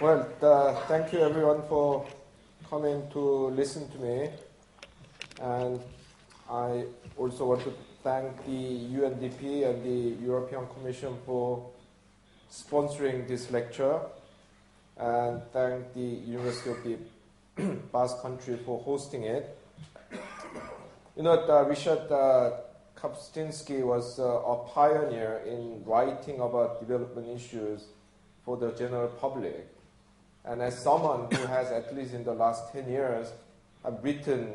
Well, uh, thank you everyone for coming to listen to me. And I also want to thank the UNDP and the European Commission for sponsoring this lecture. And thank the University of the Basque Country for hosting it. You know, uh, Richard uh, Kapuscinski was uh, a pioneer in writing about development issues for the general public. And as someone who has, at least in the last 10 years, uh, written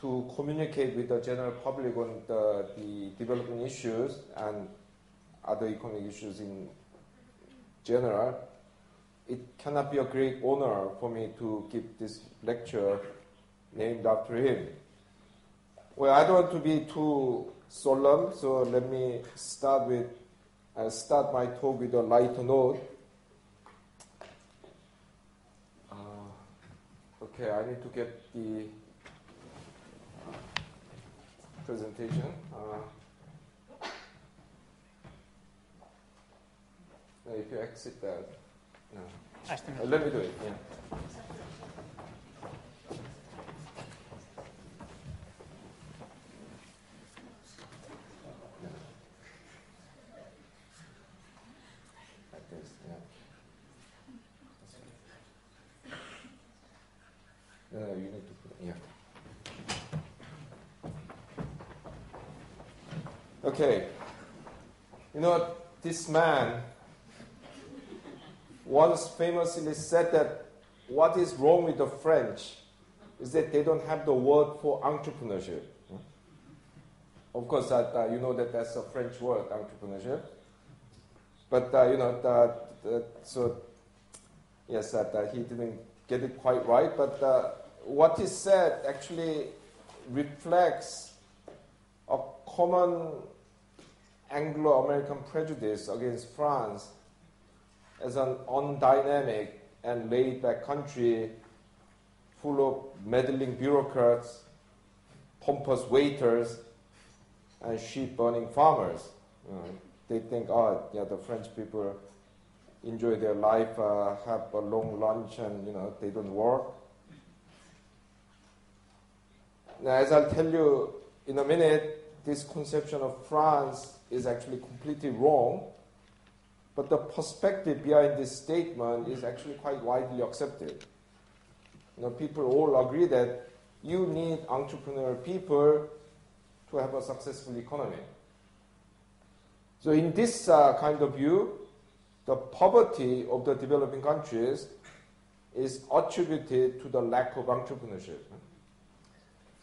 to communicate with the general public on the, the development issues and other economic issues in general, it cannot be a great honor for me to give this lecture named after him. Well, I don't want to be too solemn, so let me start with I'll start my talk with a lighter note. Okay, I need to get the presentation. Uh, if you exit that, no. Uh, let me do it. Yeah. Okay. You know, this man once famously said that what is wrong with the French is that they don't have the word for entrepreneurship. Of course, that, uh, you know that that's a French word, entrepreneurship. But, uh, you know, that, so, yes, that uh, he didn't get it quite right. But uh, what he said actually reflects a common Anglo American prejudice against France as an undynamic and laid back country full of meddling bureaucrats, pompous waiters, and sheep burning farmers. You know, they think, oh, yeah, the French people enjoy their life, uh, have a long lunch, and you know they don't work. Now, as I'll tell you in a minute, this conception of France is actually completely wrong, but the perspective behind this statement is actually quite widely accepted. You know, people all agree that you need entrepreneurial people to have a successful economy. So, in this uh, kind of view, the poverty of the developing countries is attributed to the lack of entrepreneurship.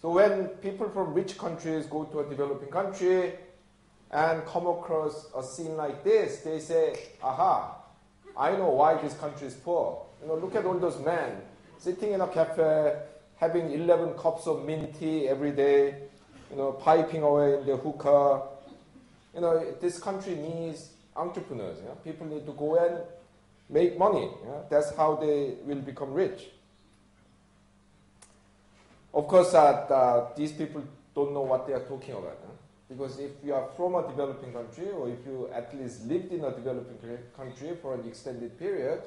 So when people from rich countries go to a developing country and come across a scene like this, they say, aha, I know why this country is poor. You know, look at all those men sitting in a cafe, having 11 cups of mint tea every day, you know, piping away in the hookah. You know, this country needs entrepreneurs. People need to go and make money. That's how they will become rich. Of course, that uh, these people don't know what they are talking about. Huh? Because if you are from a developing country, or if you at least lived in a developing country for an extended period,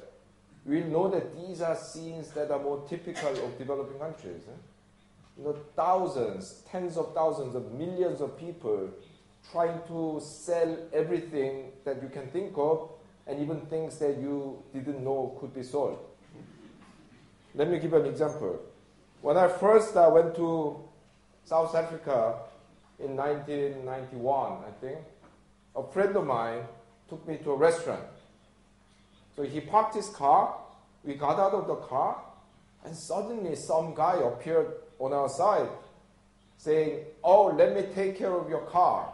will know that these are scenes that are more typical of developing countries. You know, thousands, tens of thousands of millions of people trying to sell everything that you can think of, and even things that you didn't know could be sold. Let me give an example. When I first uh, went to South Africa in 1991, I think, a friend of mine took me to a restaurant. So he parked his car, we got out of the car, and suddenly some guy appeared on our side saying, Oh, let me take care of your car.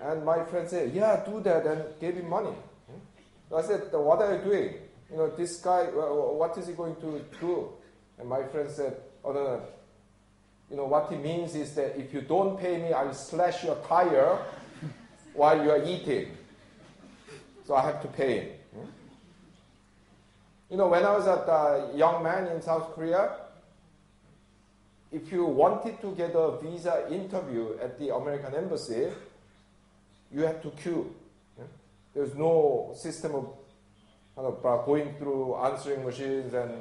And my friend said, Yeah, do that, and gave him money. So I said, What are you doing? You know, this guy, what is he going to do? And my friend said, Oh, no, no. You know, what he means is that if you don't pay me, I'll slash your tire while you are eating. So I have to pay him. Hmm? You know, when I was a young man in South Korea, if you wanted to get a visa interview at the American embassy, you had to queue. Hmm? There's no system of kind of going through answering machines and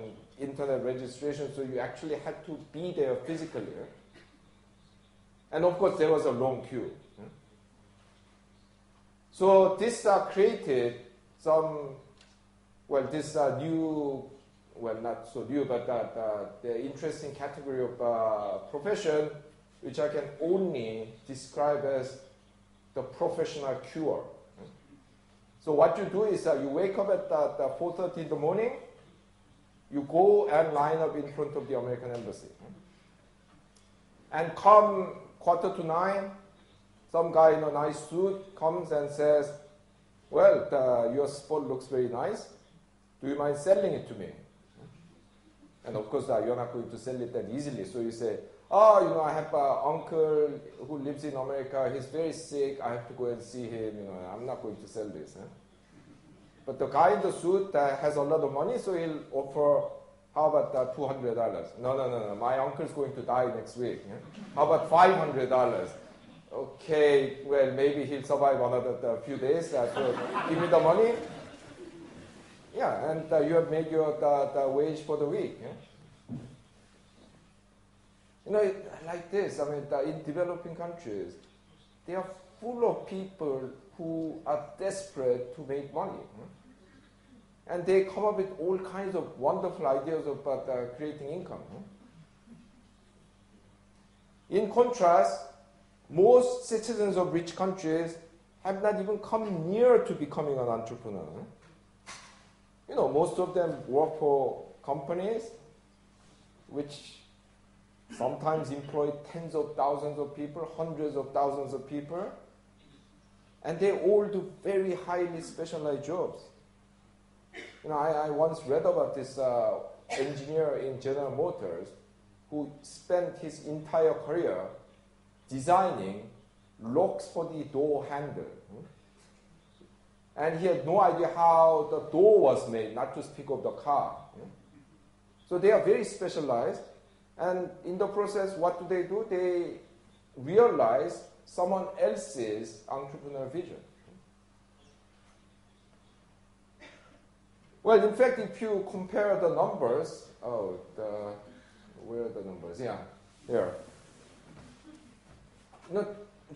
internet registration, so you actually had to be there physically. And of course, there was a long queue. So this uh, created some, well, this uh, new, well, not so new, but uh, the interesting category of uh, profession, which I can only describe as the professional cure. So what you do is uh, you wake up at 4.30 in the morning, you go and line up in front of the American embassy. And come quarter to nine, some guy in a nice suit comes and says, well, your sport looks very nice. Do you mind selling it to me? And of course, uh, you're not going to sell it that easily. So you say, oh, you know, I have an uncle who lives in America. He's very sick. I have to go and see him. You know, I'm not going to sell this. Huh? But the guy in the suit uh, has a lot of money, so he'll offer, how about uh, $200? No, no, no, no. My uncle's going to die next week. Yeah? How about $500? Okay, well, maybe he'll survive another few days. Uh, so give me the money. Yeah, and uh, you have made your the, the wage for the week. Yeah? You know, like this, I mean, in developing countries, they are full of people who are desperate to make money. And they come up with all kinds of wonderful ideas about uh, creating income. In contrast, most citizens of rich countries have not even come near to becoming an entrepreneur. You know, most of them work for companies which sometimes employ tens of thousands of people, hundreds of thousands of people, and they all do very highly specialized jobs. You know, I, I once read about this uh, engineer in General Motors who spent his entire career designing locks for the door handle. And he had no idea how the door was made, not to speak of the car. So they are very specialized. And in the process, what do they do? They realize someone else's entrepreneurial vision. Well, in fact, if you compare the numbers, oh, the, where are the numbers? Yeah, here. Know,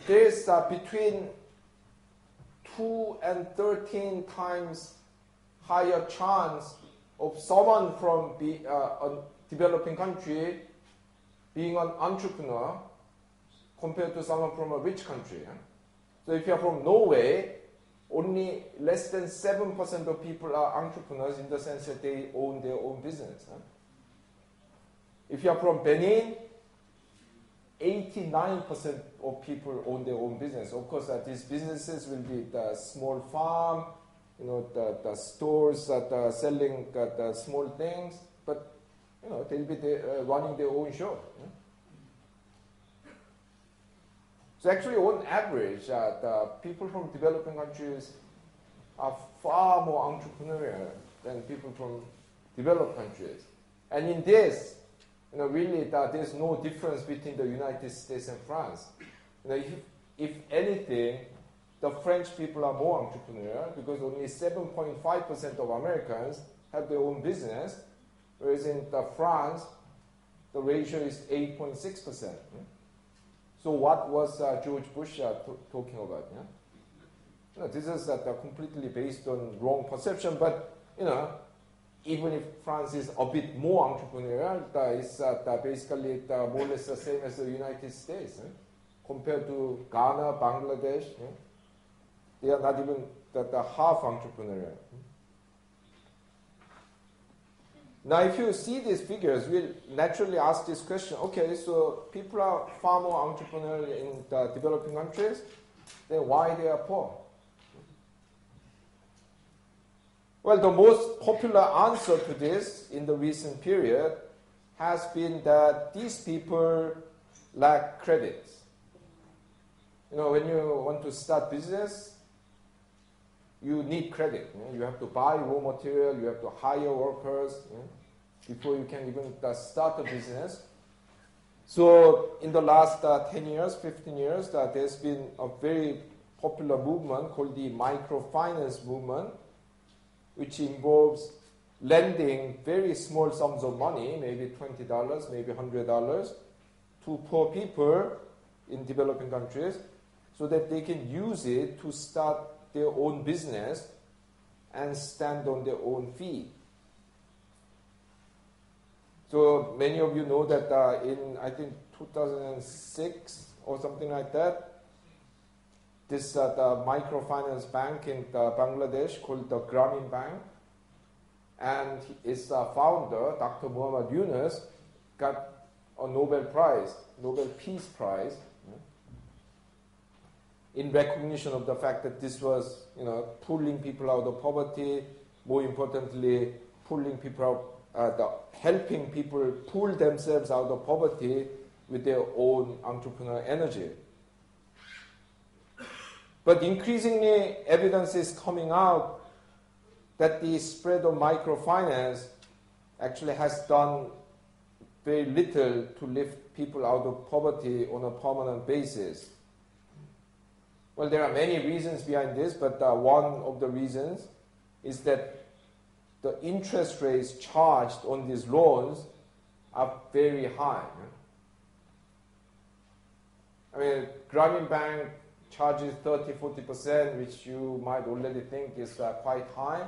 there's uh, between 2 and 13 times higher chance of someone from be, uh, a developing country being an entrepreneur compared to someone from a rich country. So if you're from Norway, only less than 7% of people are entrepreneurs in the sense that they own their own business. If you're from Benin, 89% of people own their own business. Of course, uh, these businesses will be the small farm, you know, the, the stores that are selling uh, the small things, but you know, they'll be the, uh, running their own show. Yeah? So actually, on average, uh, the people from developing countries are far more entrepreneurial than people from developed countries. And in this, you know, really, that there's no difference between the United States and France. You know, if, if anything, the French people are more entrepreneurial because only 7.5% of Americans have their own business, whereas in France, the ratio is 8.6%. So what was uh, George Bush uh, talking about? Yeah? You know, this is uh, completely based on wrong perception, but you know, even if France is a bit more entrepreneurial, it's basically more or less the same as the United States. Eh? Compared to Ghana, Bangladesh, eh? they are not even the half entrepreneurial. Now, if you see these figures, we'll naturally ask this question okay, so people are far more entrepreneurial in the developing countries, then why they are poor? Well, the most popular answer to this in the recent period has been that these people lack credit. You know, when you want to start business, you need credit. You, know? you have to buy raw material, you have to hire workers you know, before you can even uh, start a business. So, in the last uh, 10 years, 15 years, uh, there's been a very popular movement called the microfinance movement, which involves lending very small sums of money, maybe $20, maybe $100, to poor people in developing countries so that they can use it to start their own business and stand on their own feet. So many of you know that uh, in, I think, 2006 or something like that, this uh, the microfinance bank in uh, Bangladesh called the Grameen Bank, and its uh, founder, Dr. Muhammad Yunus, got a Nobel Prize, Nobel Peace Prize, in recognition of the fact that this was, you know, pulling people out of poverty, more importantly, pulling people out, uh, the, helping people pull themselves out of poverty with their own entrepreneurial energy. But increasingly, evidence is coming out that the spread of microfinance actually has done very little to lift people out of poverty on a permanent basis. Well, there are many reasons behind this, but uh, one of the reasons is that the interest rates charged on these loans are very high. I mean, Grameen Bank charges 30, 40%, which you might already think is uh, quite high.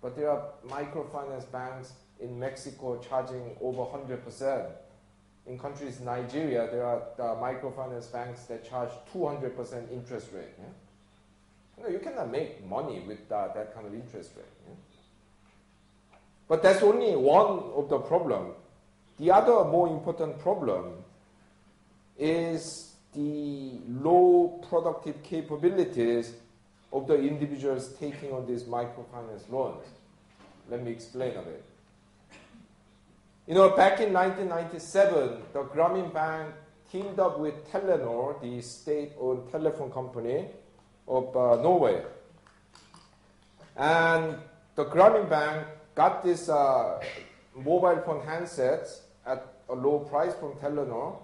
But there are microfinance banks in Mexico charging over 100%. In countries Nigeria, there are microfinance banks that charge 200% interest rate. Yeah? You, know, you cannot make money with that kind of interest rate. Yeah? But that's only one of the problem. The other more important problem is the low productive capabilities of the individuals taking on these microfinance loans. Let me explain a bit. You know, back in 1997, the Grameen Bank teamed up with Telenor, the state-owned telephone company of uh, Norway. And the Grameen Bank got this uh, mobile phone handsets at a low price from Telenor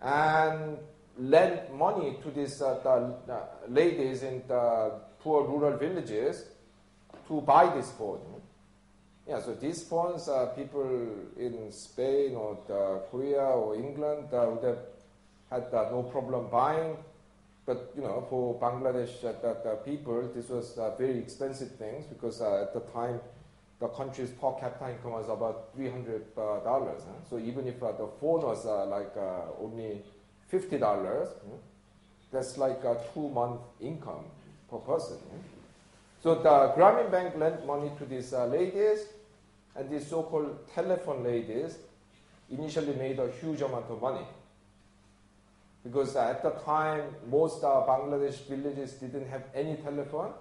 and lent money to these uh, the, ladies in the poor rural villages to buy this phone. Yeah, so these phones, uh, people in Spain or Korea or England uh, would have had uh, no problem buying. But you know, for Bangladesh uh, people, this was very expensive things because at the time the country's per capita income was about three hundred dollars. Huh? So even if the phone was like only fifty dollars, that's like a two month income per person. So the Grameen Bank lent money to these uh, ladies, and these so-called telephone ladies initially made a huge amount of money. Because at the time, most uh, Bangladesh villages didn't have any telephone.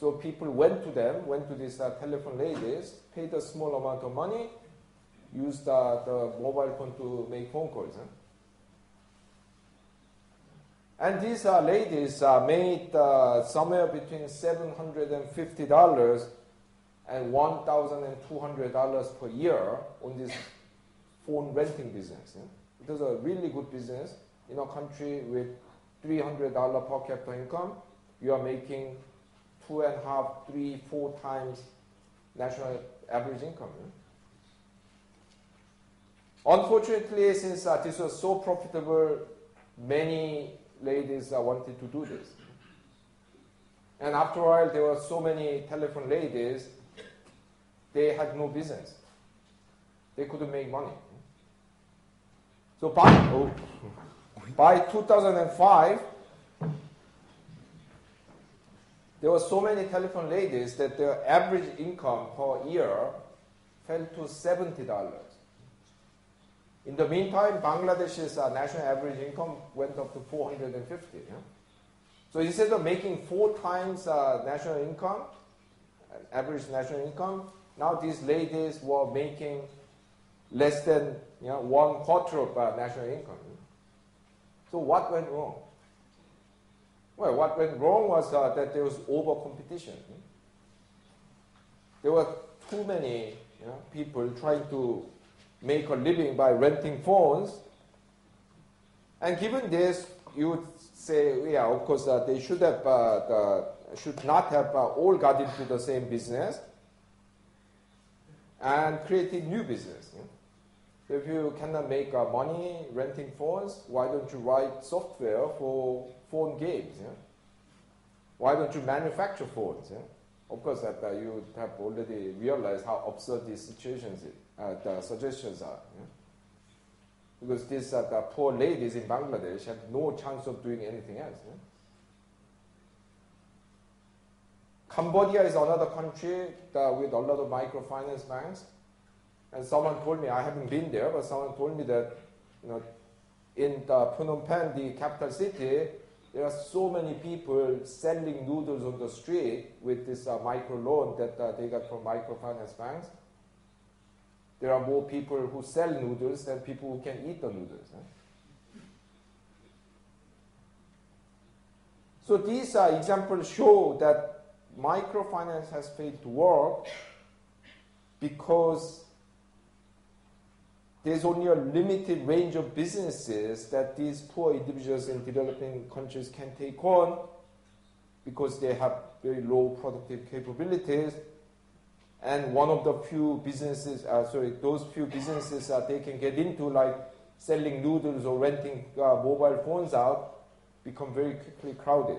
So people went to them, went to these uh, telephone ladies, paid a small amount of money, used uh, the mobile phone to make phone calls. And these uh, ladies uh, made uh, somewhere between $750 and $1,200 per year on this phone renting business. It was a really good business in a country with $300 per capita income. You are making two and a half, three, four times national average income. Unfortunately, since uh, this was so profitable, many ladies uh, wanted to do this. And after a while, there were so many telephone ladies, they had no business. They couldn't make money. So by, oh, by 2005, there were so many telephone ladies that their average income per year fell to $70. In the meantime, Bangladesh's uh, national average income went up to 450. Yeah? So instead of making four times uh, national income, average national income, now these ladies were making less than you know, one quarter of national income. So what went wrong? Well, what went wrong was uh, that there was over competition. There were too many you know, people trying to make a living by renting phones. And given this, you would say, yeah, of course, uh, they should have uh, the, should not have uh, all got into the same business and creating new business. If you cannot make uh, money renting phones, why don't you write software for phone games? Why don't you manufacture phones? Of course, that uh, you have already realized how absurd these situations, uh, the suggestions are. Yeah? Because these uh, the poor ladies in Bangladesh have no chance of doing anything else. Yeah? Cambodia is another country with a lot of microfinance banks. And someone told me, I haven't been there, but someone told me that you know, in the Phnom Penh, the capital city, there are so many people selling noodles on the street with this uh, micro loan that uh, they got from microfinance banks. There are more people who sell noodles than people who can eat the noodles. Huh? So these uh, examples show that microfinance has failed to work because there's only a limited range of businesses that these poor individuals in developing countries can take on because they have very low productive capabilities. And one of the few businesses, uh, sorry, those few businesses that they can get into, like selling noodles or renting uh, mobile phones out, become very quickly crowded.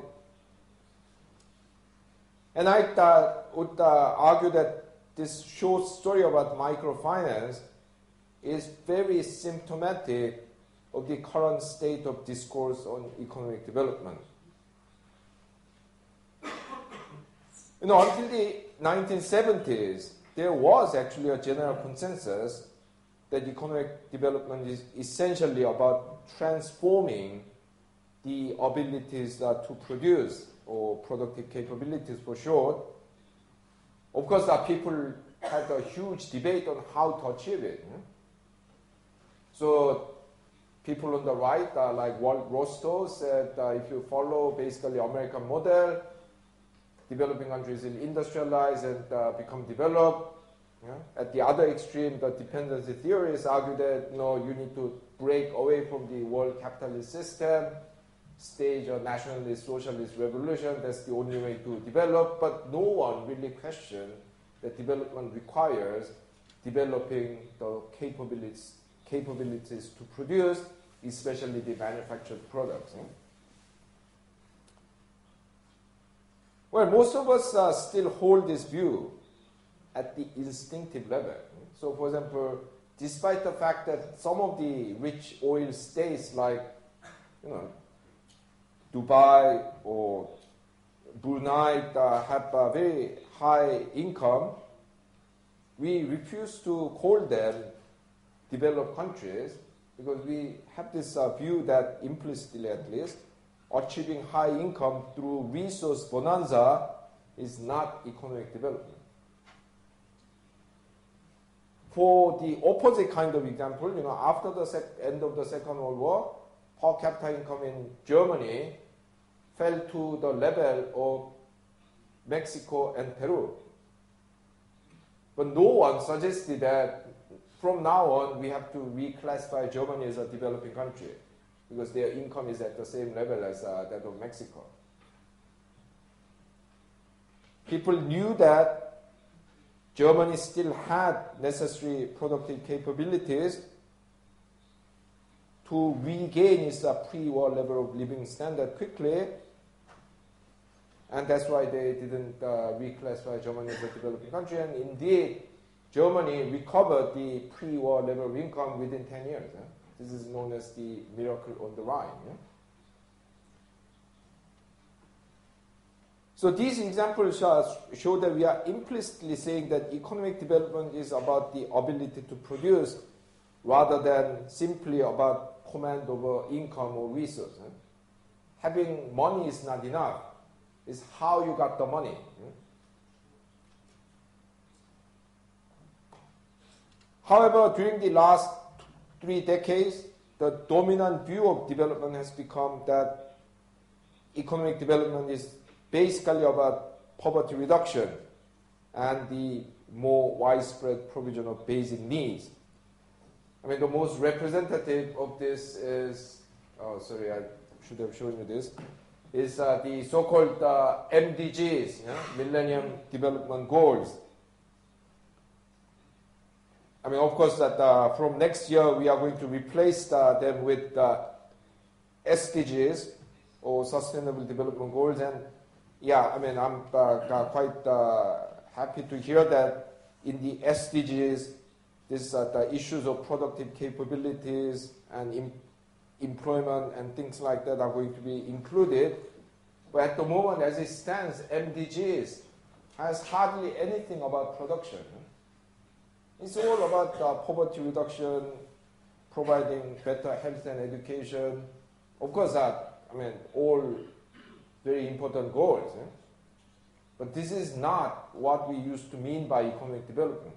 And I uh, would uh, argue that this short story about microfinance is very symptomatic of the current state of discourse on economic development. You know, until the 1970s, there was actually a general consensus that economic development is essentially about transforming the abilities uh, to produce or productive capabilities for short. Of course, uh, people had a huge debate on how to achieve it. So people on the right, uh, like Walt Rostow, said uh, if you follow basically American model, developing countries will industrialize and uh, become developed. Yeah? At the other extreme, the dependency theorists argue that no, you need to break away from the world capitalist system, stage a nationalist socialist revolution. That's the only way to develop. But no one really questioned that development requires developing the capabilities capabilities to produce, especially the manufactured products. Well, most of us uh, still hold this view at the instinctive level. So, for example, despite the fact that some of the rich oil states like, you know, Dubai or Brunei uh, have a very high income, we refuse to call them developed countries because we have this uh, view that implicitly at least achieving high income through resource bonanza is not economic development. For the opposite kind of example, you know, after the end of the Second World War, per capita income in Germany fell to the level of Mexico and Peru. But no one suggested that from now on, we have to reclassify Germany as a developing country because their income is at the same level as uh, that of Mexico. People knew that Germany still had necessary productive capabilities to regain its pre-war level of living standard quickly, and that's why they didn't uh, reclassify Germany as a developing country. And indeed, Germany recovered the pre-war level of income within 10 years. Eh? This is known as the miracle on the Rhine. So these examples show that we are implicitly saying that economic development is about the ability to produce rather than simply about command over income or resource. Eh? Having money is not enough. It's how you got the money. However, during the last three decades, the dominant view of development has become that economic development is basically about poverty reduction and the more widespread provision of basic needs. I mean, the most representative of this is, oh, sorry, I should have shown you this. is uh, the so-called uh, MDGs, yeah? Millennium Development Goals. I mean, of course, that uh, from next year we are going to replace uh, them with uh, SDGs or Sustainable Development Goals, and yeah, I mean, I'm uh, quite happy to hear that in the SDGs, this the issues of productive capabilities and employment and things like that are going to be included. But at the moment, as it stands, MDGs has hardly anything about production. It's all about uh, poverty reduction, providing better health and education. Of course, that I mean, all very important goals. Eh? But this is not what we used to mean by economic development.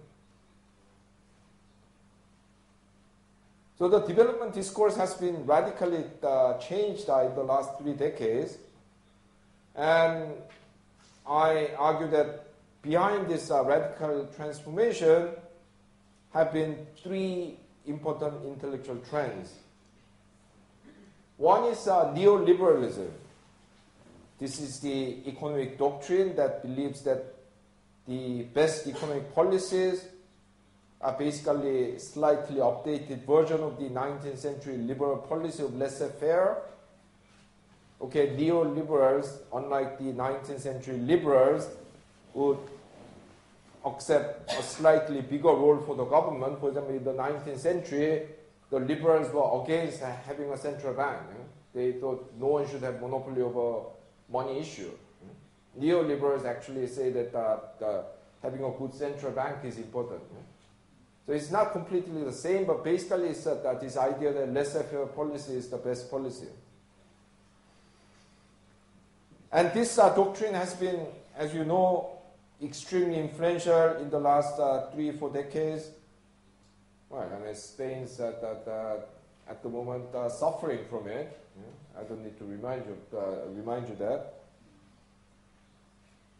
So the development discourse has been radically uh, changed uh, in the last three decades. And I argue that behind this uh, radical transformation have been three important intellectual trends. One is uh, neoliberalism. This is the economic doctrine that believes that the best economic policies are basically slightly updated version of the 19th century liberal policy of laissez-faire. Okay, neoliberals, unlike the 19th century liberals, would accept a slightly bigger role for the government. For example, in the 19th century, the liberals were against having a central bank. They thought no one should have monopoly over money issue. Neoliberals actually say that uh, having a good central bank is important. So it's not completely the same, but basically it's that, that this idea that laissez-faire policy is the best policy. And this uh, doctrine has been, as you know, extremely influential in the last uh, three, four decades. Well, I mean, uh, that, uh, at the moment uh, suffering from it. Yeah? I don't need to remind you, uh, remind you that.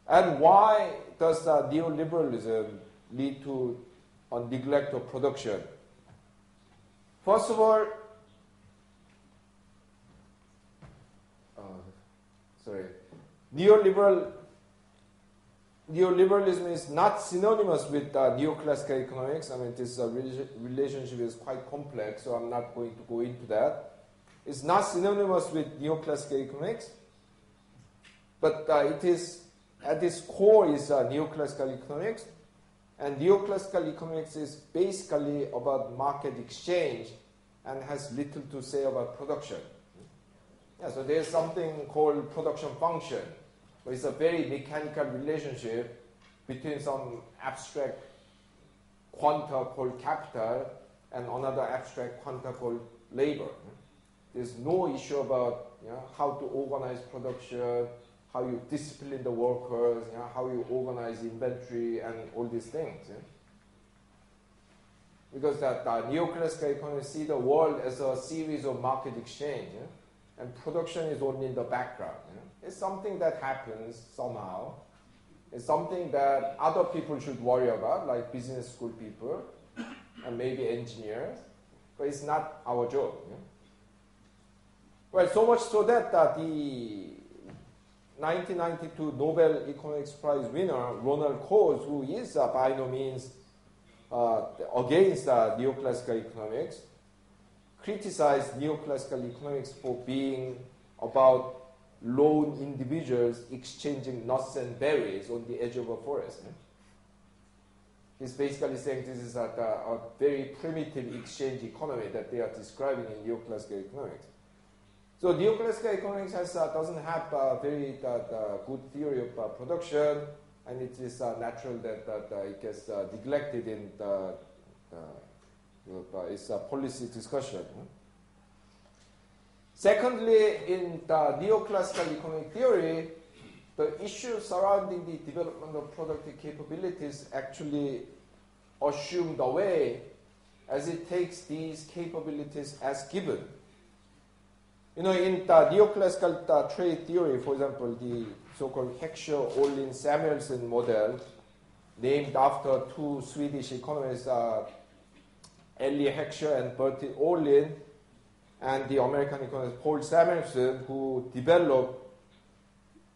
And why does neoliberalism lead to on neglect of production. First of all, uh, sorry, neoliberal neoliberalism is not synonymous with uh, neoclassical economics. I mean, this uh, relationship is quite complex, so I'm not going to go into that. It's not synonymous with neoclassical economics, but uh, it is at its core is uh, neoclassical economics. And neoclassical economics is basically about market exchange and has little to say about production. Yeah, so there's something called production function. But it's a very mechanical relationship between some abstract quanta called capital and another abstract quanta called labor. There's no issue about you know, how to organize production, how you discipline the workers, you know, how you organize inventory and all these things. Because that neoclassical economy see the world as a series of market exchange, and production is only in the background. It's something that happens somehow. It's something that other people should worry about, like business school people and maybe engineers, but it's not our job. Well, so much so that uh, the 1992 Nobel Economics Prize winner Ronald Coase, who is uh, by no means uh, against uh, neoclassical economics, criticized neoclassical economics for being about lone individuals exchanging nuts and berries on the edge of a forest. He's basically saying this is a, a, a very primitive exchange economy that they are describing in neoclassical economics. So neoclassical economics has, uh, doesn't have a very uh, good theory of uh, production, and it is uh, natural that, that it gets uh, neglected in the, its policy discussion. Secondly, in the neoclassical economic theory, the issue surrounding the development of productive capabilities actually assumed away as it takes these capabilities as given. You know, in the neoclassical the trade theory, for example, the so-called Heckscher, Ohlin, Samuelson model, named after two Swedish economists, uh, Eli Heckscher and Bertil Ohlin, and the American economist Paul Samuelson, who developed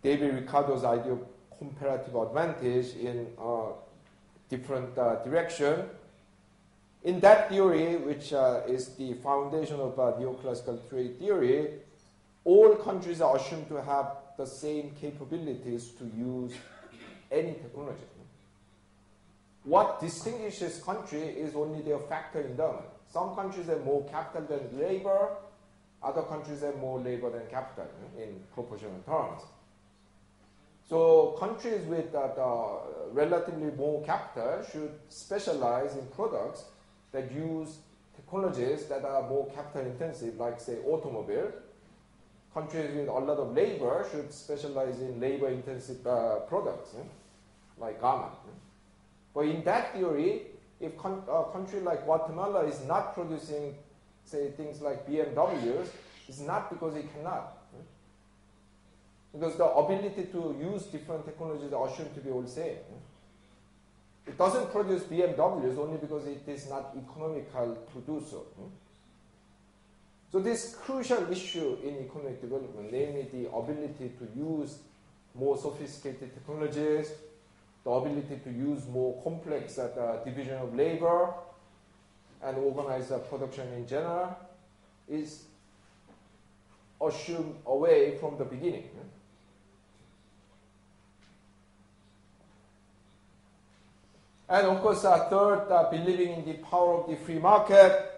David Ricardo's idea of comparative advantage in a different uh, direction. In that theory, which uh, is the foundation of uh, neoclassical trade theory, all countries are assumed to have the same capabilities to use any technology. What distinguishes country is only their factor endowment. Some countries have more capital than labor, other countries have more labor than capital in proportional terms. So countries with uh, relatively more capital should specialize in products that use technologies that are more capital intensive, like say automobile. Countries with a lot of labor should specialize in labor intensive uh, products, yeah? like garment. Yeah? But in that theory, if a country like Guatemala is not producing, say, things like BMWs, it's not because it cannot. Because the ability to use different technologies are assumed to be all the same. It doesn't produce BMWs only because it is not economical to do so. So this crucial issue in economic development, namely the ability to use more sophisticated technologies, the ability to use more complex uh, division of labor and organize uh, production in general, is assumed away from the beginning. And of course, uh, third, uh, believing in the power of the free market.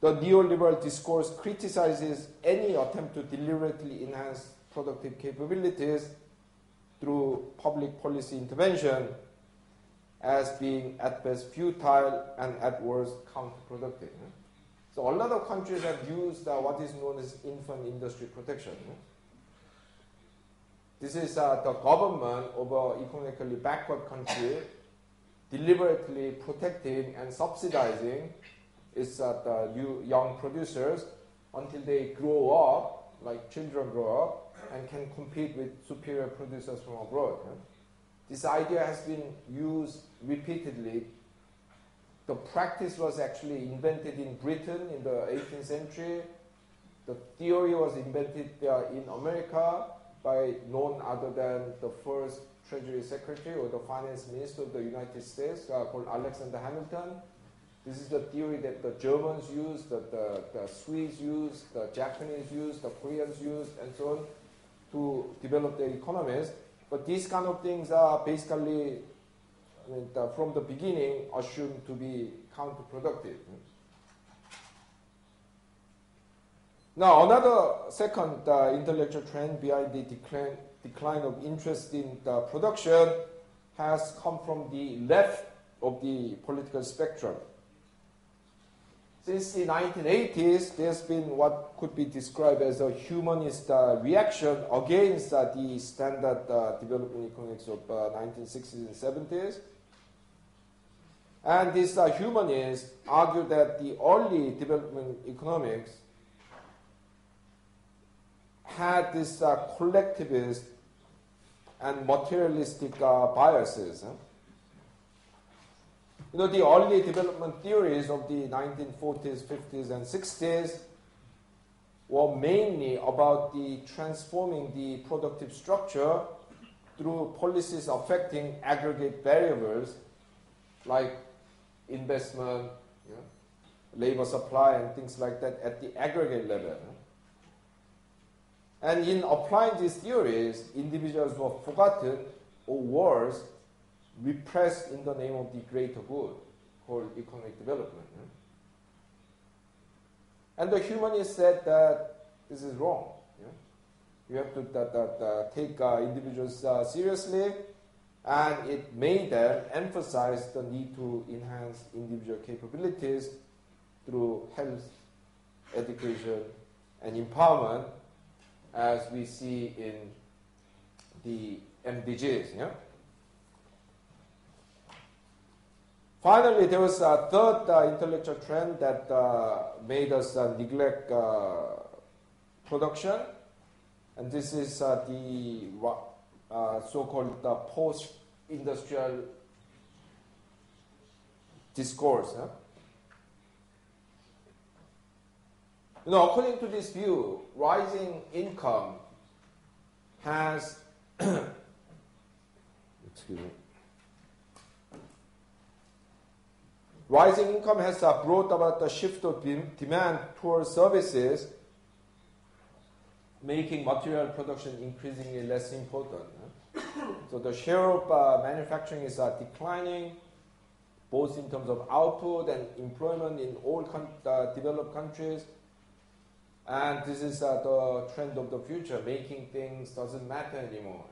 The neoliberal discourse criticizes any attempt to deliberately enhance productive capabilities through public policy intervention as being at best futile and at worst counterproductive. So a lot of countries have used uh, what is known as infant industry protection. This is uh, the government of an economically backward country deliberately protecting and subsidizing its uh, young producers until they grow up, like children grow up, and can compete with superior producers from abroad. This idea has been used repeatedly. The practice was actually invented in Britain in the 18th century. The theory was invented uh, in America by none other than the first Treasury Secretary or the Finance Minister of the United States uh, called Alexander Hamilton. This is the theory that the Germans used, that the, the Swedes used, the Japanese used, the Koreans used, and so on to develop their economies. But these kind of things are basically, I mean, the, from the beginning, assumed to be counterproductive. Now, another second uh, intellectual trend behind the decline, decline of interest in the production has come from the left of the political spectrum. Since the 1980s, there's been what could be described as a humanist uh, reaction against uh, the standard uh, development economics of 1960s uh, and 70s. And these uh, humanists argue that the early development economics had this uh, collectivist and materialistic biases. Huh? You know, the early development theories of the 1940s, 50s, and 60s were mainly about the transforming the productive structure through policies affecting aggregate variables like investment, labor supply, and things like that at the aggregate level. And in applying these theories, individuals were forgotten or worse, repressed in the name of the greater good called economic development. And the humanists said that this is wrong. You have to that, that, uh, take uh, individuals uh, seriously, and it made them emphasize the need to enhance individual capabilities through health, education, and empowerment, as we see in the MDGs. Yeah? Finally, there was a third uh, intellectual trend that uh, made us uh, neglect uh, production, and this is uh, the uh, so-called post-industrial discourse. Huh? You know, according to this view, rising income has, excuse me, rising income has uh, brought about the shift of demand towards services, making material production increasingly less important. so the share of uh, manufacturing is uh, declining, both in terms of output and employment in all uh, developed countries. And this is uh, the trend of the future. Making things doesn't matter anymore.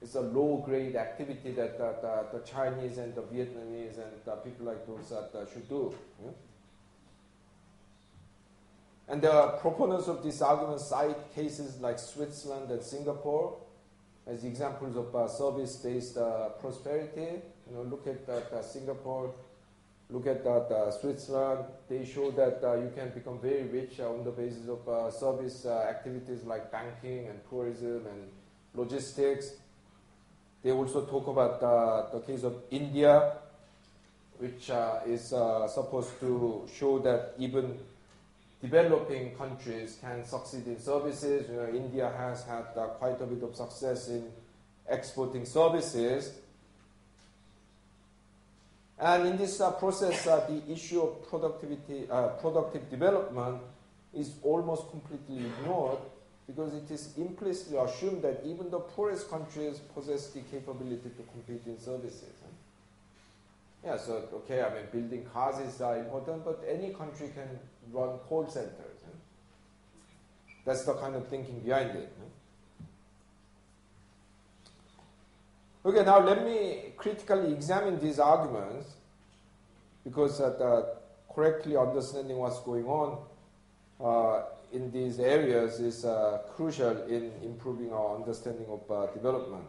It's a low-grade activity that, that the Chinese and the Vietnamese and the people like those uh, should do. And the proponents of this argument cite cases like Switzerland and Singapore as examples of uh, service-based uh, prosperity. You know, look at uh, Singapore Look at that uh, Switzerland. They show that uh, you can become very rich uh, on the basis of uh, service uh, activities like banking and tourism and logistics. They also talk about uh, the case of India, which is supposed to show that even developing countries can succeed in services. You know, India has had quite a bit of success in exporting services. And in this uh, process, uh, the issue of productivity, uh, productive development is almost completely ignored because it is implicitly assumed that even the poorest countries possess the capability to compete in services. Yeah, so okay, I mean, building cars is uh, important, but any country can run call centers. That's the kind of thinking behind it. Okay, now let me critically examine these arguments because uh, correctly understanding what's going on uh, in these areas is uh, crucial in improving our understanding of uh, development.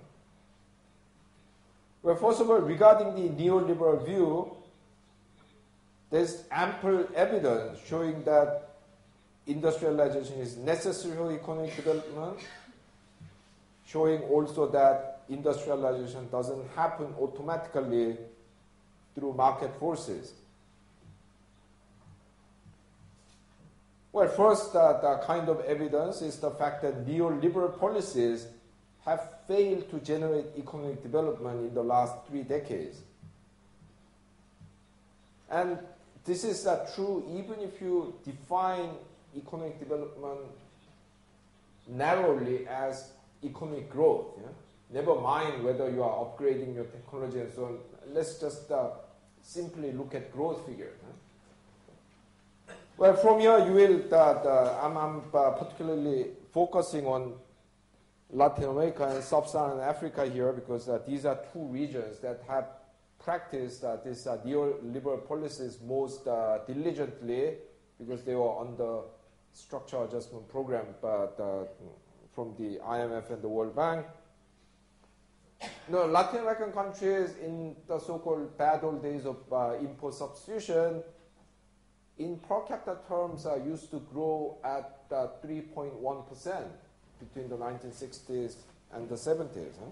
Well, first of all, regarding the neoliberal view, there's ample evidence showing that industrialization is necessary for economic development, showing also that industrialization doesn't happen automatically through market forces. Well, first, uh, the kind of evidence is the fact that neoliberal policies have failed to generate economic development in the last three decades. And this is uh, true even if you define economic development narrowly as economic growth. Yeah? Never mind whether you are upgrading your technology and so on. Let's just uh, simply look at growth figure. Huh? Well, from here you will. Uh, the, I'm, I'm uh, particularly focusing on Latin America and Sub-Saharan Africa here because uh, these are two regions that have practiced uh, these uh, neoliberal policies most diligently because they were under structural adjustment program but, from the IMF and the World Bank. No, Latin American countries in the so-called bad old days of uh, import substitution, in per capita terms, uh, used to grow at uh, 3.1% between the 1960s and the 70s. Huh?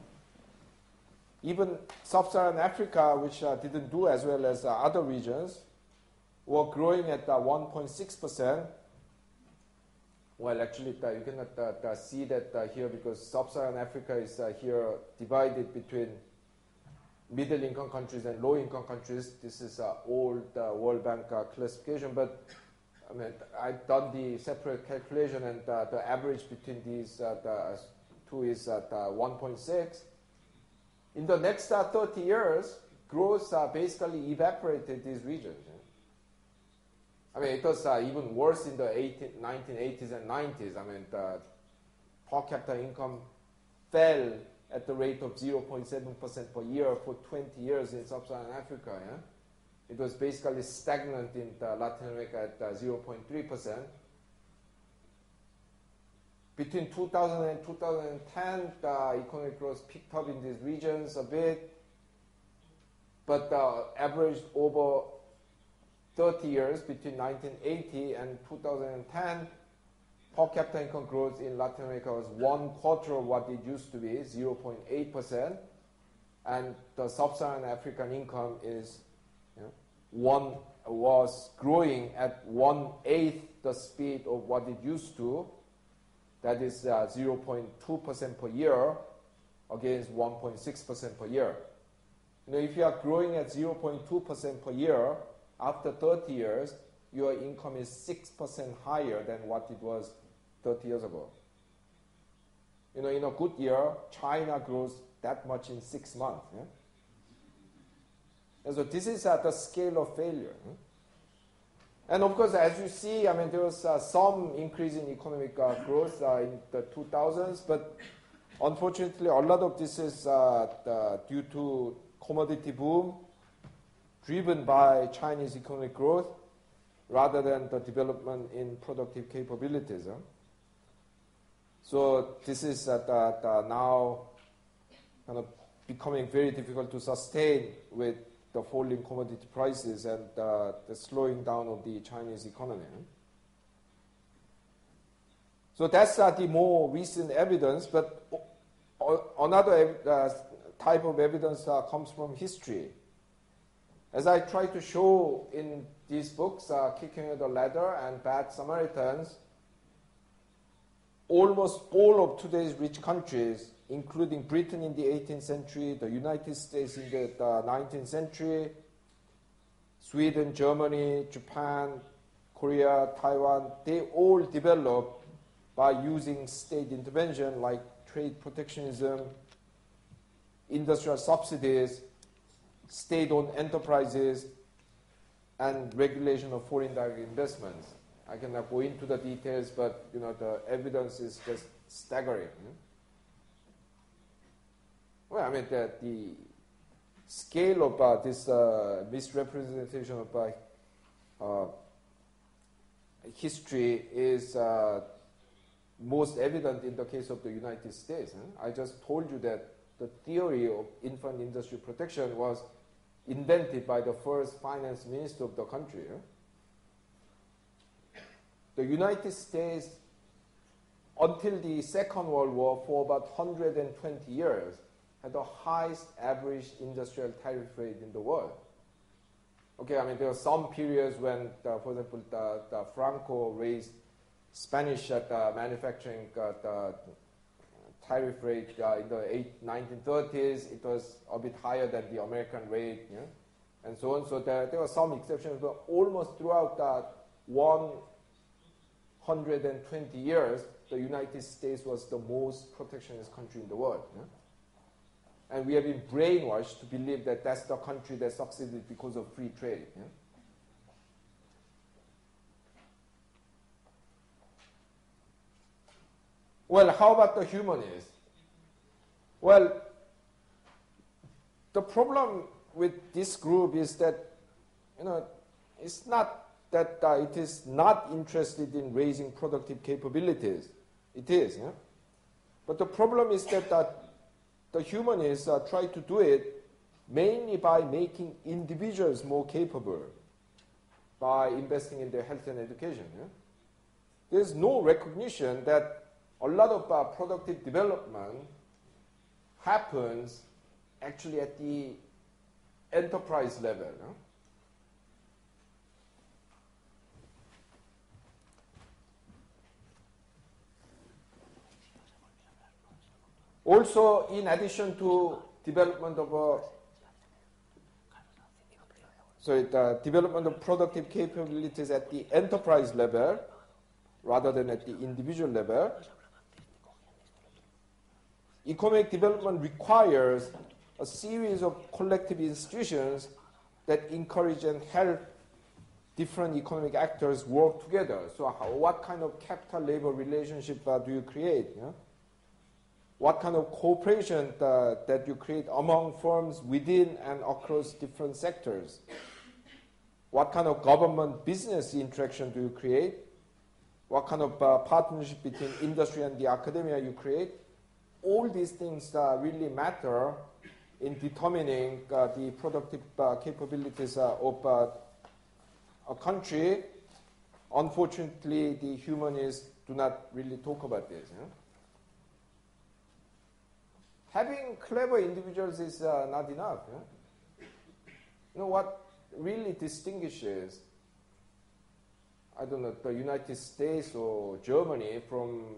Even sub-Saharan Africa, which uh, didn't do as well as uh, other regions, were growing at 1.6% uh, well, actually, you cannot see that here because sub-Saharan Africa is uh, here divided between middle-income countries and low-income countries. This is uh, old uh, World Bank uh, classification, but I mean, I've done the separate calculation, and uh, the average between these uh, the two is at 1.6. In the next 30 years, growth basically evaporated these regions. I mean, it was uh, even worse in the 18, 1980s and 90s. I mean, the per capita income fell at the rate of 0.7% per year for 20 years in sub-Saharan Africa. Yeah? It was basically stagnant in Latin America at uh, 0.3%. Between 2000 and 2010, the economic growth picked up in these regions a bit, but uh, averaged over 30 years between 1980 and 2010, per capita income growth in Latin America was one quarter of what it used to be, 0.8%, and the sub-Saharan African income is you know, one was growing at one eighth the speed of what it used to. That is uh, 0.2% per year against 1.6% per year. You know, if you are growing at 0.2% per year, after 30 years, your income is 6% higher than what it was 30 years ago. You know, in a good year, China grows that much in six months. Yeah? And so this is at the scale of failure. And of course, as you see, I mean, there was uh, some increase in economic uh, growth uh, in the 2000s, but unfortunately, a lot of this is uh, due to commodity boom driven by Chinese economic growth rather than the development in productive capabilities. Huh? So this is uh, the, the now kind of becoming very difficult to sustain with the falling commodity prices and uh, the slowing down of the Chinese economy. So that's uh, the more recent evidence, but another uh, type of evidence uh, comes from history. As I try to show in these books, uh, Kicking the Ladder and Bad Samaritans, almost all of today's rich countries, including Britain in the 18th century, the United States in the, the 19th century, Sweden, Germany, Japan, Korea, Taiwan, they all developed by using state intervention like trade protectionism, industrial subsidies, state-owned enterprises, and regulation of foreign direct investments. I cannot go into the details, but you know the evidence is just staggering. Well, I mean the, the scale of uh, this uh, misrepresentation of uh, uh history is uh, most evident in the case of the United States. I just told you that the theory of infant industry protection was invented by the first finance minister of the country. The United States, until the Second World War, for about 120 years, had the highest average industrial tariff rate in the world. Okay, I mean, there are some periods when, the, for example, the, the, Franco raised Spanish the manufacturing uh, the tariff rate uh, in the eight, 1930s. It was a bit higher than the American rate, yeah? and so on. So there, there were some exceptions, but almost throughout that 120 years, the United States was the most protectionist country in the world. Yeah? And we have been brainwashed to believe that that's the country that succeeded because of free trade. Yeah? Well, how about the humanists? Well, the problem with this group is that, you know, it's not that uh, it is not interested in raising productive capabilities. It is. Yeah? But the problem is that uh, the humanists uh, try to do it mainly by making individuals more capable by investing in their health and education. Yeah? There's no recognition that a lot of uh, productive development happens actually at the enterprise level. Also, in addition to development of a so the development of productive capabilities at the enterprise level rather than at the individual level. Economic development requires a series of collective institutions that encourage and help different economic actors work together. So, how, what kind of capital labor relationship uh, do you create? Yeah? what kind of cooperation uh, that you create among firms within and across different sectors. What kind of government business interaction do you create? What kind of uh, partnership between industry and the academia you create? All these things uh, really matter in determining uh, the productive uh, capabilities of a country. Unfortunately, the humanists do not really talk about this. Having clever individuals is not enough. You know what really distinguishes, I don't know, the United States or Germany from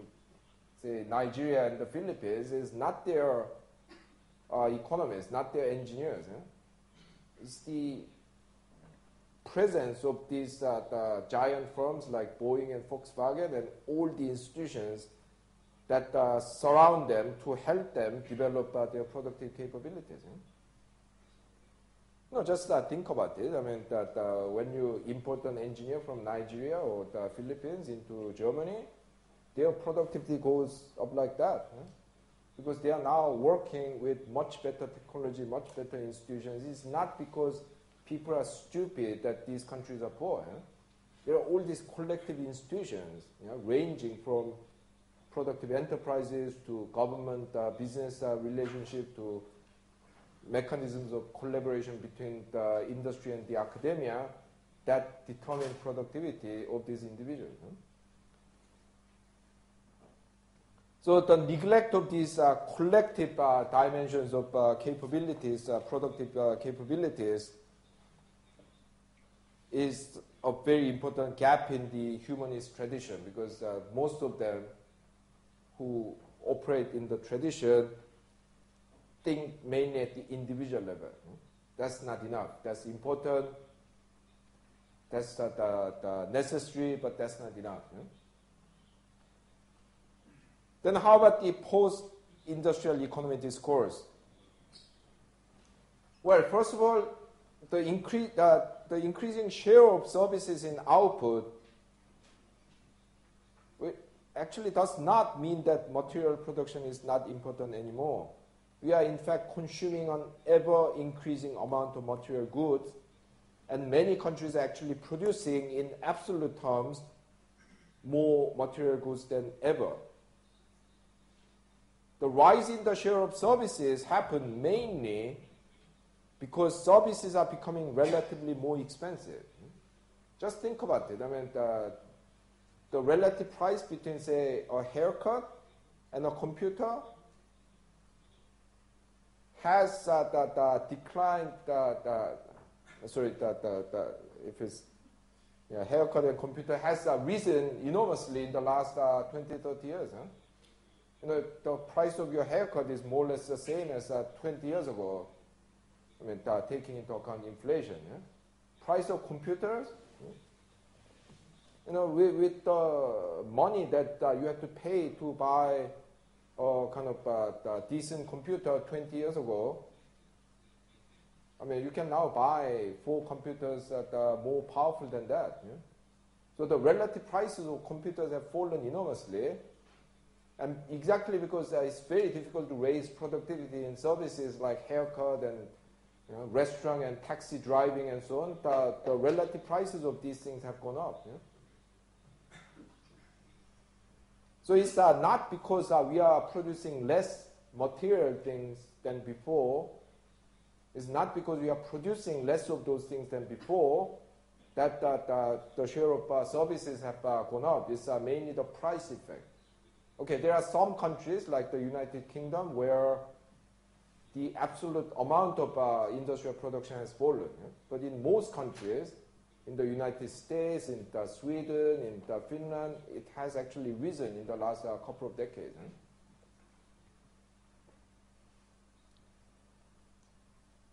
say, Nigeria and the Philippines is not their uh, economists, not their engineers. Eh? It's the presence of these uh, the giant firms like Boeing and Volkswagen and all the institutions that uh, surround them to help them develop uh, their productive capabilities. Eh? No, just uh, think about it. I mean, that uh, when you import an engineer from Nigeria or the Philippines into Germany, their productivity goes up like that. Eh? Because they are now working with much better technology, much better institutions. It's not because people are stupid that these countries are poor. Eh? There are all these collective institutions, you know, ranging from productive enterprises to government uh, business uh, relationship to mechanisms of collaboration between the industry and the academia that determine productivity of these individuals. So the neglect of these uh, collective uh, dimensions of uh, capabilities, uh, productive uh, capabilities, is a very important gap in the humanist tradition because uh, most of them who operate in the tradition think mainly at the individual level. That's not enough. That's important. That's the, the, the necessary, but that's not enough. Then how about the post-industrial economy discourse? Well, first of all, the, increase, uh, the increasing share of services in output actually does not mean that material production is not important anymore. We are in fact consuming an ever increasing amount of material goods, and many countries are actually producing in absolute terms more material goods than ever. The rise in the share of services happened mainly because services are becoming relatively more expensive. Just think about it. I mean, the, the relative price between, say, a haircut and a computer has uh, the, the declined, the, the, sorry, the, the, the, if it's yeah, haircut and computer has uh, risen enormously in the last uh, 20, 30 years. Huh? You know, the price of your haircut is more or less the same as uh, 20 years ago. I mean, uh, taking into account inflation. Yeah? Price of computers, you know, with, with the money that uh, you have to pay to buy a kind of uh, decent computer 20 years ago, I mean, you can now buy four computers that are more powerful than that. Yeah? So the relative prices of computers have fallen enormously. And exactly because uh, it's very difficult to raise productivity in services like haircut and you know, restaurant and taxi driving and so on, the, the relative prices of these things have gone up. Yeah? So it's uh, not because uh, we are producing less material things than before. It's not because we are producing less of those things than before that, that the share of uh, services have uh, gone up. It's uh, mainly the price effect. Okay, there are some countries like the United Kingdom where the absolute amount of uh, industrial production has fallen. Yeah? But in most countries, in the United States, in the Sweden, in the Finland, it has actually risen in the last uh, couple of decades. Huh?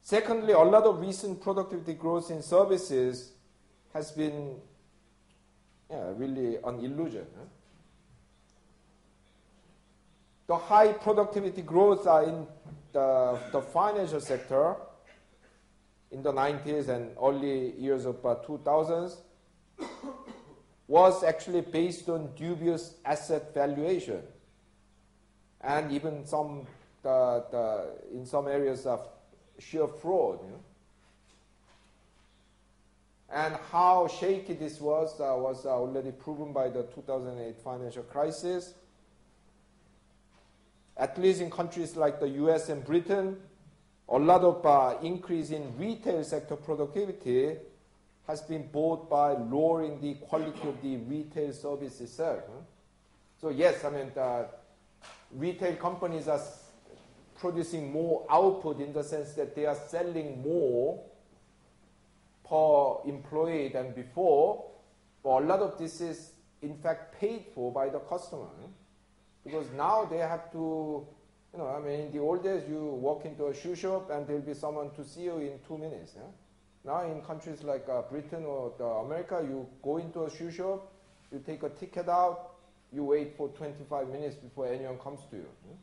Secondly, a lot of recent productivity growth in services has been yeah, really an illusion. Huh? The high productivity growth in the, the financial sector in the 90s and early years of uh, 2000s was actually based on dubious asset valuation and even some the, the, in some areas of sheer fraud. You know? And how shaky this was uh, was uh, already proven by the 2008 financial crisis. At least in countries like the US and Britain, a lot of uh, increase in retail sector productivity has been bought by lowering the quality of the retail service itself. So yes, I mean, the retail companies are producing more output in the sense that they are selling more per employee than before, but a lot of this is in fact paid for by the customer. Because now they have to, you know, I mean, in the old days, you walk into a shoe shop and there'll be someone to see you in two minutes. Yeah? Now in countries like uh, Britain or America, you go into a shoe shop, you take a ticket out, you wait for 25 minutes before anyone comes to you. Yeah?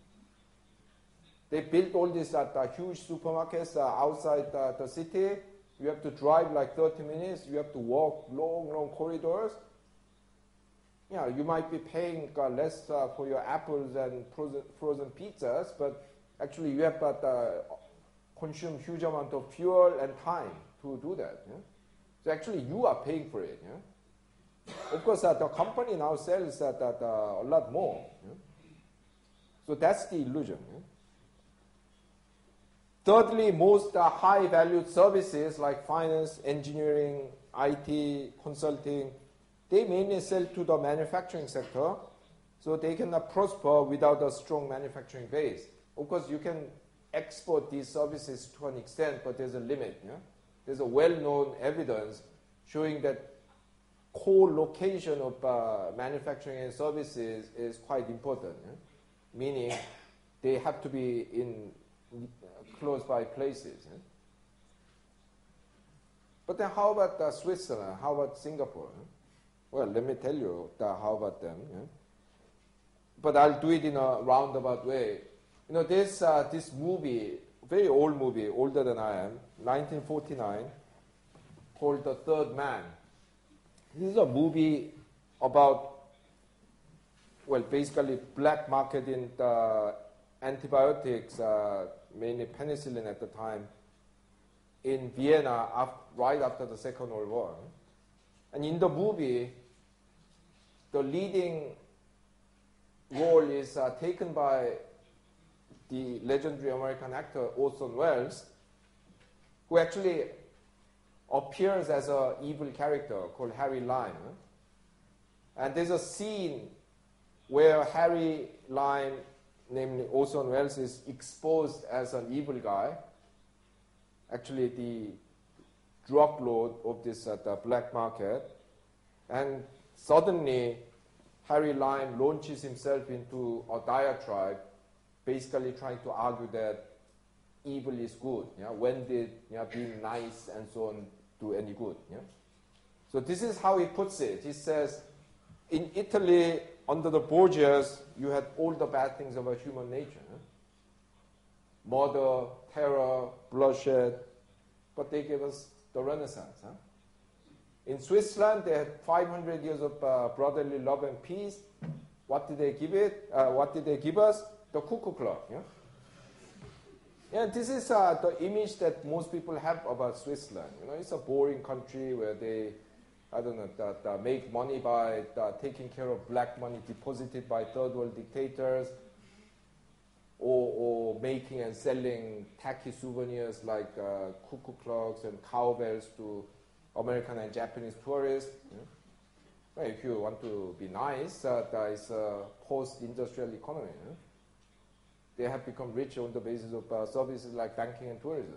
They built all these uh, huge supermarkets uh, outside uh, the city. You have to drive like 30 minutes. You have to walk long, long corridors. Yeah, you might be paying uh, less uh, for your apples and frozen, frozen pizzas, but actually you have to uh, consume huge amount of fuel and time to do that. Yeah? So actually you are paying for it. Yeah? Of course, the company now sells that, a lot more. Yeah? So that's the illusion. Thirdly, most uh, high valued services like finance, engineering, IT, consulting, they mainly sell to the manufacturing sector, so they cannot prosper without a strong manufacturing base. Of course, you can export these services to an extent, but there's a limit. Yeah? There's a well-known evidence showing that co-location of uh, manufacturing and services is quite important, yeah? meaning they have to be in close by places. Eh? But then how about uh, Switzerland? How about Singapore? Eh? Well, let me tell you how about them. Eh? But I'll do it in a roundabout way. You know, this, uh, this movie, very old movie, older than I am, 1949, called The Third Man. This is a movie about, well, basically black market in the antibiotics, uh, mainly penicillin at the time, in Vienna right after the Second World War. And in the movie, the leading role is uh, taken by the legendary American actor Orson Welles, who actually appears as an evil character called Harry Lime. And there's a scene where Harry Lime namely Orson Welles, is exposed as an evil guy. Actually, the drug lord of this uh, the black market. And suddenly, Harry Lime launches himself into a diatribe, basically trying to argue that evil is good. Yeah? When did yeah, being nice and so on do any good? Yeah? So this is how he puts it. He says, in Italy, under the Borgias, you had all the bad things about human nature. Murder, terror, bloodshed, but they gave us the Renaissance. Huh? In Switzerland, they had 500 years of uh, brotherly love and peace. What did they give it? Uh, what did they give us? The Cuckoo Clock. Yeah, yeah this is uh, the image that most people have about Switzerland. You know, it's a boring country where they I don't know, that, that make money by taking care of black money deposited by third world dictators, or, or making and selling tacky souvenirs like uh, cuckoo clocks and cowbells to American and Japanese tourists. Well, if you want to be nice, uh, there is a post-industrial economy. They have become rich on the basis of uh, services like banking and tourism.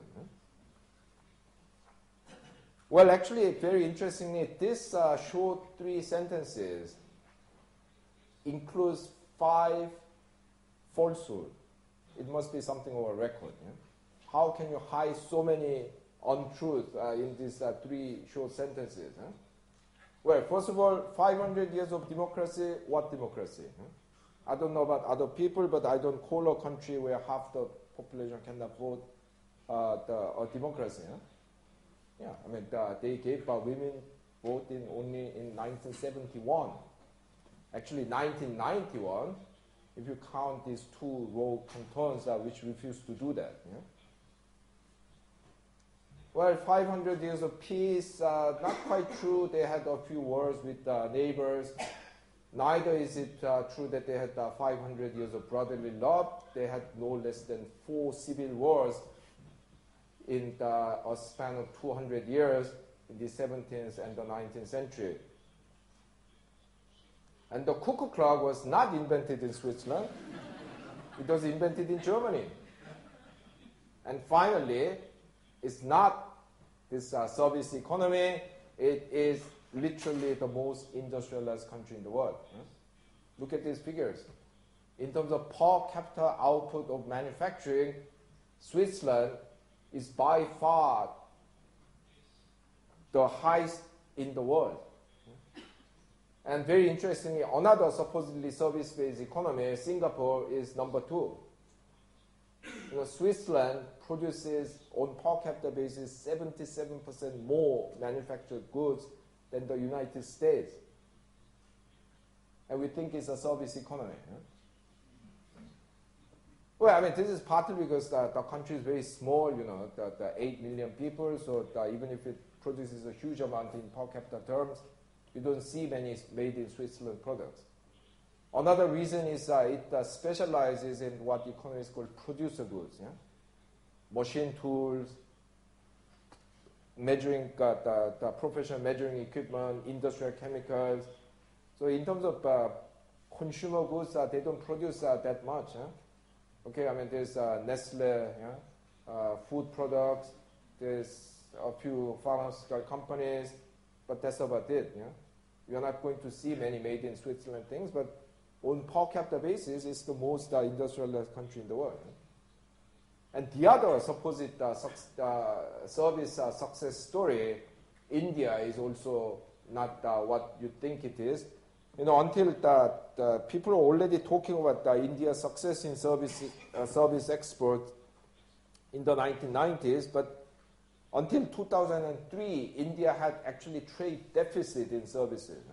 Well, actually, very interestingly, this uh, short three sentences includes five falsehood. It must be something of a record. Yeah? How can you hide so many untruths uh, in these uh, three short sentences? Huh? Well, first of all, 500 years of democracy. What democracy? Huh? I don't know about other people, but I don't call a country where half the population cannot vote uh, the, a democracy. Huh? Yeah, I mean, the, they gave uh, women voting only in 1971. Actually, 1991, if you count these two rogue cantons uh, which refused to do that. Yeah? Well, 500 years of peace, uh, not quite true. They had a few wars with uh, neighbors. Neither is it uh, true that they had uh, 500 years of brotherly love. They had no less than four civil wars in the, a span of 200 years in the 17th and the 19th century. And the cuckoo clock was not invented in Switzerland, it was invented in Germany. And finally, it's not this uh, service economy, it is literally the most industrialized country in the world. Look at these figures. in terms of per capita output of manufacturing, Switzerland is by far the highest in the world. And very interestingly, another supposedly service-based economy, Singapore, is number two. Switzerland produces on per capita basis 77% more manufactured goods than the United States. And we think it's a service economy. Well, I mean, this is partly because the, the country is very small, you know, the, the 8 million people, so the, even if it produces a huge amount in per capita terms, you don't see many made in Switzerland products. Another reason is uh, it uh, specializes in what economists call producer goods. Yeah? Machine tools, measuring, uh, the, the, professional measuring equipment, industrial chemicals. So in terms of uh, consumer goods, uh, they don't produce uh, that much. Okay, I mean, there's Nestle, yeah? food products, there's a few pharmaceutical companies, but that's about it. Yeah? You're not going to see many made in Switzerland things, but on per capita basis, it's the most uh, industrialized country in the world. And the other supposed uh, uh, service uh, success story, India is also not uh, what you think it is. You know, until people are already talking about India's success in service, uh, service export in the 1990s, but until 2003, India had actually trade deficit in services.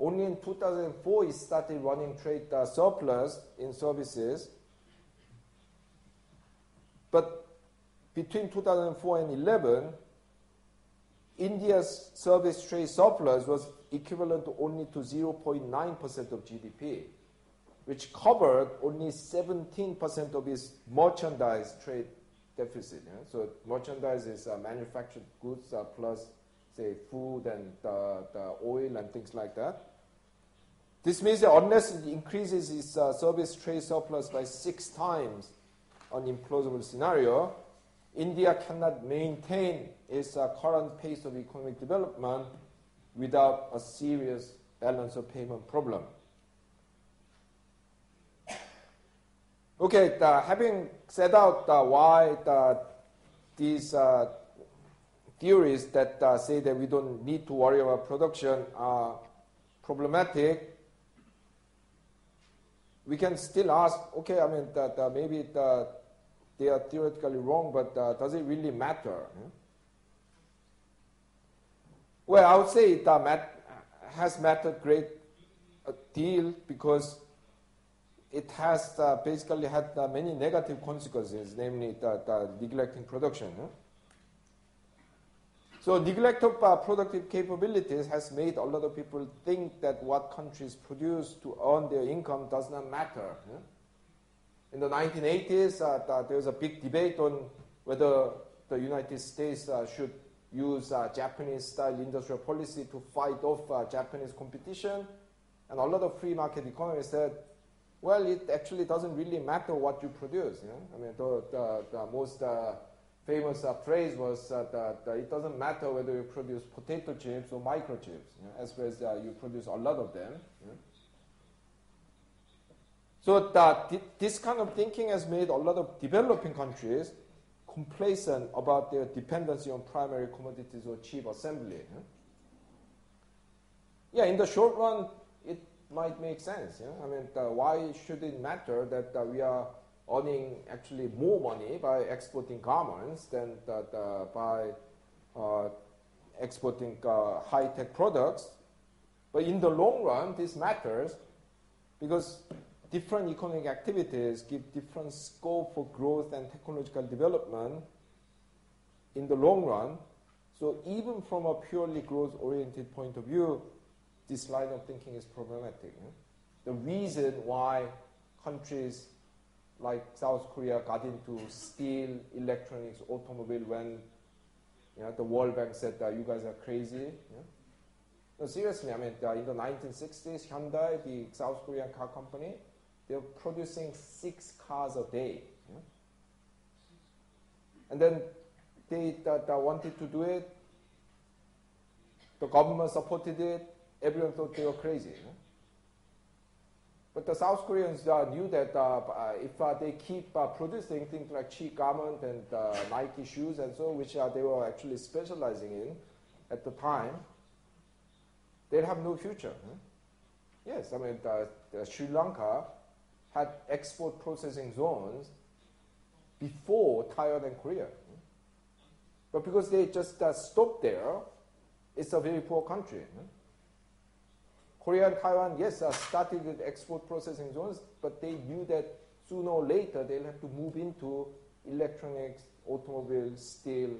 Only in 2004 it started running trade uh, surplus in services. But between 2004 and 11, India's service trade surplus was equivalent to only to 0.9% of GDP, which covered only 17% of its merchandise trade deficit. Yeah? So merchandise is uh, manufactured goods uh, plus, say, food and uh, the oil and things like that. This means that unless it increases its uh, service trade surplus by six times, an implausible scenario, India cannot maintain its uh, current pace of economic development without a serious balance of payment problem. Okay, the, having set out uh, why the, these uh, theories that uh, say that we don't need to worry about production are problematic, we can still ask, okay, I mean, that uh, maybe the, they are theoretically wrong, but uh, does it really matter? Well, I would say it uh, mat- has mattered a great deal because it has uh, basically had uh, many negative consequences, namely the, neglecting production. Huh? So neglect of uh, productive capabilities has made a lot of people think that what countries produce to earn their income does not matter. Huh? In the 1980s, uh, the, there was a big debate on whether the United States uh, should use uh, Japanese-style industrial policy to fight off Japanese competition. And a lot of free market economists said, well, it actually doesn't really matter what you produce. Know? I mean, the, the, the most uh, famous uh, phrase was uh, that it doesn't matter whether you produce potato chips or microchips, you know, as well as uh, you produce a lot of them. You know? So that this kind of thinking has made a lot of developing countries complacent about their dependency on primary commodities or cheap assembly. Yeah, in the short run, it might make sense. I mean, uh, why should it matter that uh, we are earning actually more money by exporting garments than by uh, exporting uh, high-tech products? But in the long run, this matters because different economic activities give different scope for growth and technological development in the long run. So even from a purely growth-oriented point of view, this line of thinking is problematic. The reason why countries like South Korea got into steel, electronics, automobile when you know, the World Bank said that you guys are crazy. No, seriously, I mean, uh, in the 1960s, Hyundai, the South Korean car company, they were producing six cars a day. And then they that, wanted to do it. The government supported it everyone thought they were crazy. But the South Koreans uh, knew that uh, uh if they keep producing things like cheap garment and Nike shoes and so, which they were actually specializing in at the time, they'd have no future. Yes, I mean, Sri Lanka had export processing zones before Taiwan and Korea. But because they just uh, stopped there, it's a very poor country. Korea and Taiwan, yes, started with export processing zones, but they knew that sooner or later they'll have to move into electronics, automobiles, steel,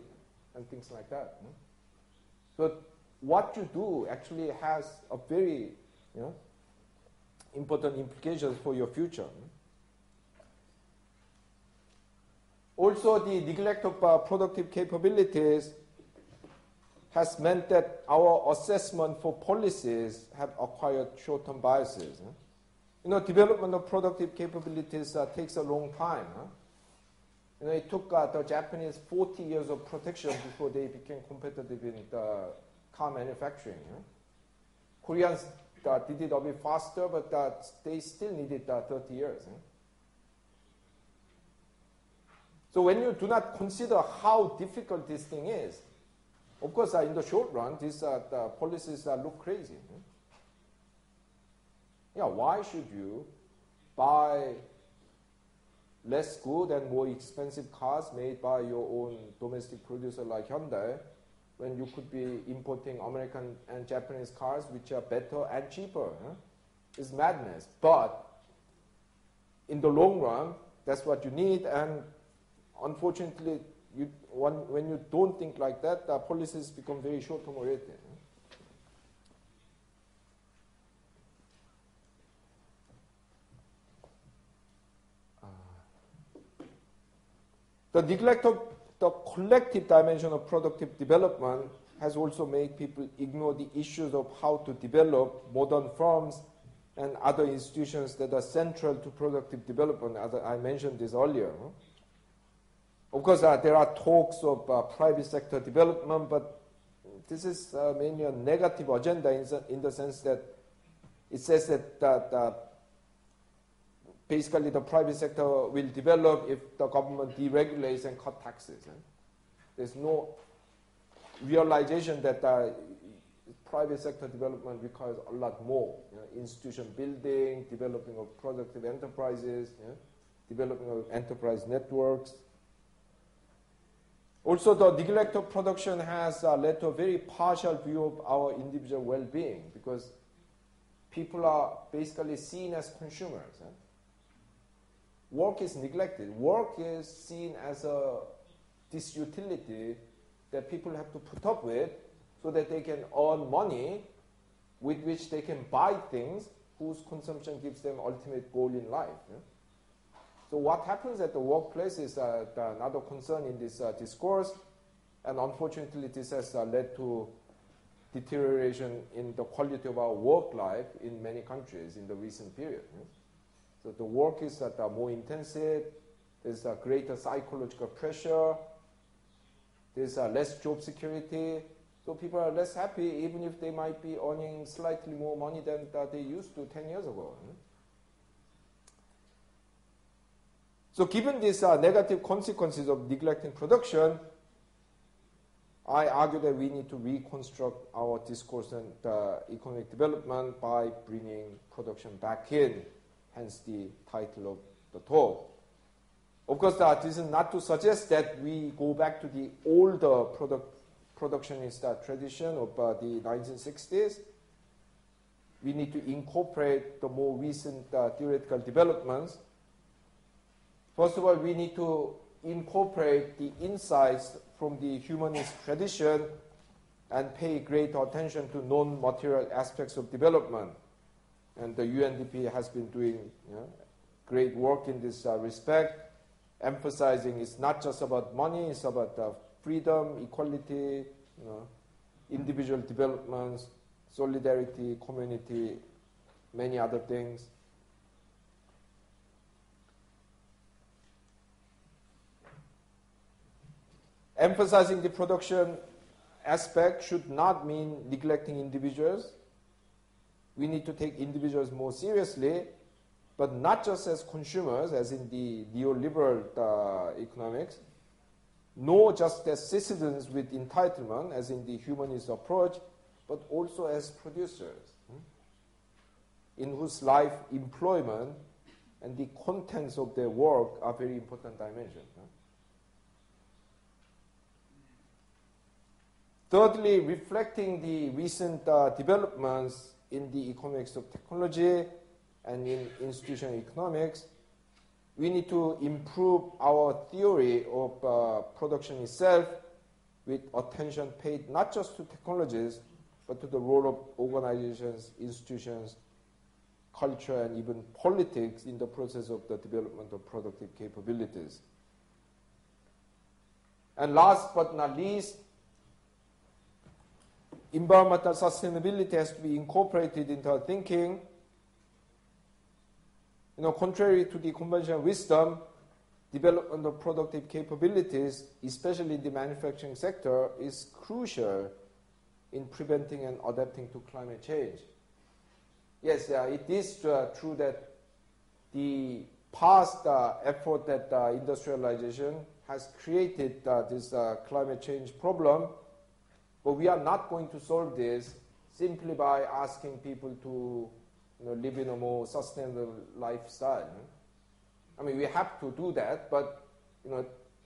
and things like that. So what you do actually has a very you know, important implications for your future. Also, the neglect of uh, productive capabilities has meant that our assessment for policies have acquired short-term biases. You know, development of productive capabilities uh, takes a long time. You know, it took uh, the Japanese 40 years of protection before they became competitive in the car manufacturing. Koreans uh, did it a bit faster, but uh, they still needed uh, 30 years. So when you do not consider how difficult this thing is, of course, uh, in the short run, these uh, the policies uh, look crazy. Hmm? Yeah, why should you buy less good and more expensive cars made by your own domestic producer like Hyundai when you could be importing American and Japanese cars which are better and cheaper? Huh? It's madness. But in the long run, that's what you need, and unfortunately, you, one, when you don't think like that, the policies become very short-term oriented. The neglect of the collective dimension of productive development has also made people ignore the issues of how to develop modern firms and other institutions that are central to productive development, as I mentioned this earlier. Of course, uh, there are talks of uh, private sector development, but this is uh, mainly a negative agenda in the, in the, sense that it says that, that basically the private sector will develop if the government deregulates and cut taxes. There's no realization that uh, private sector development requires a lot more. You know, institution building, developing of productive enterprises, developing of enterprise networks, also, the neglect of production has uh, led to a very partial view of our individual well-being because people are basically seen as consumers. Work is neglected. Work is seen as a disutility that people have to put up with so that they can earn money with which they can buy things whose consumption gives them ultimate goal in life. Eh? So what happens at the workplace is uh, another concern in this uh, discourse, and unfortunately this has uh, led to deterioration in the quality of our work life in many countries in the recent period. So the work is uh, more intensive, there's a greater psychological pressure, there's uh, less job security, so people are less happy even if they might be earning slightly more money than they used to 10 years ago. So given these uh, negative consequences of neglecting production, I argue that we need to reconstruct our discourse on uh, economic development by bringing production back in, hence the title of the talk. Of course, uh, this is not to suggest that we go back to the older product, productionist uh, tradition of uh, the 1960s. We need to incorporate the more recent uh, theoretical developments First of all, we need to incorporate the insights from the humanist tradition and pay great attention to non-material aspects of development. And the UNDP has been doing you know, great work in this uh, respect, emphasizing it's not just about money, it's about uh, freedom, equality, you know, individual developments, solidarity, community, many other things. Emphasizing the production aspect should not mean neglecting individuals. We need to take individuals more seriously, but not just as consumers, as in the neoliberal uh, economics, nor just as citizens with entitlement, as in the humanist approach, but also as producers, hmm, in whose life employment and the contents of their work are very important dimensions. Thirdly, reflecting the recent uh, developments in the economics of technology and in institutional economics, we need to improve our theory of uh, production itself with attention paid not just to technologies, but to the role of organizations, institutions, culture, and even politics in the process of the development of productive capabilities. And last but not least, environmental sustainability has to be incorporated into our thinking. You know, contrary to the conventional wisdom, development of productive capabilities, especially in the manufacturing sector, is crucial in preventing and adapting to climate change. Yes, it is uh, true that the past uh, effort that uh, industrialization has created uh, this uh, climate change problem but we are not going to solve this simply by asking people to you know, live in a more sustainable lifestyle. I mean, we have to do that, but you know,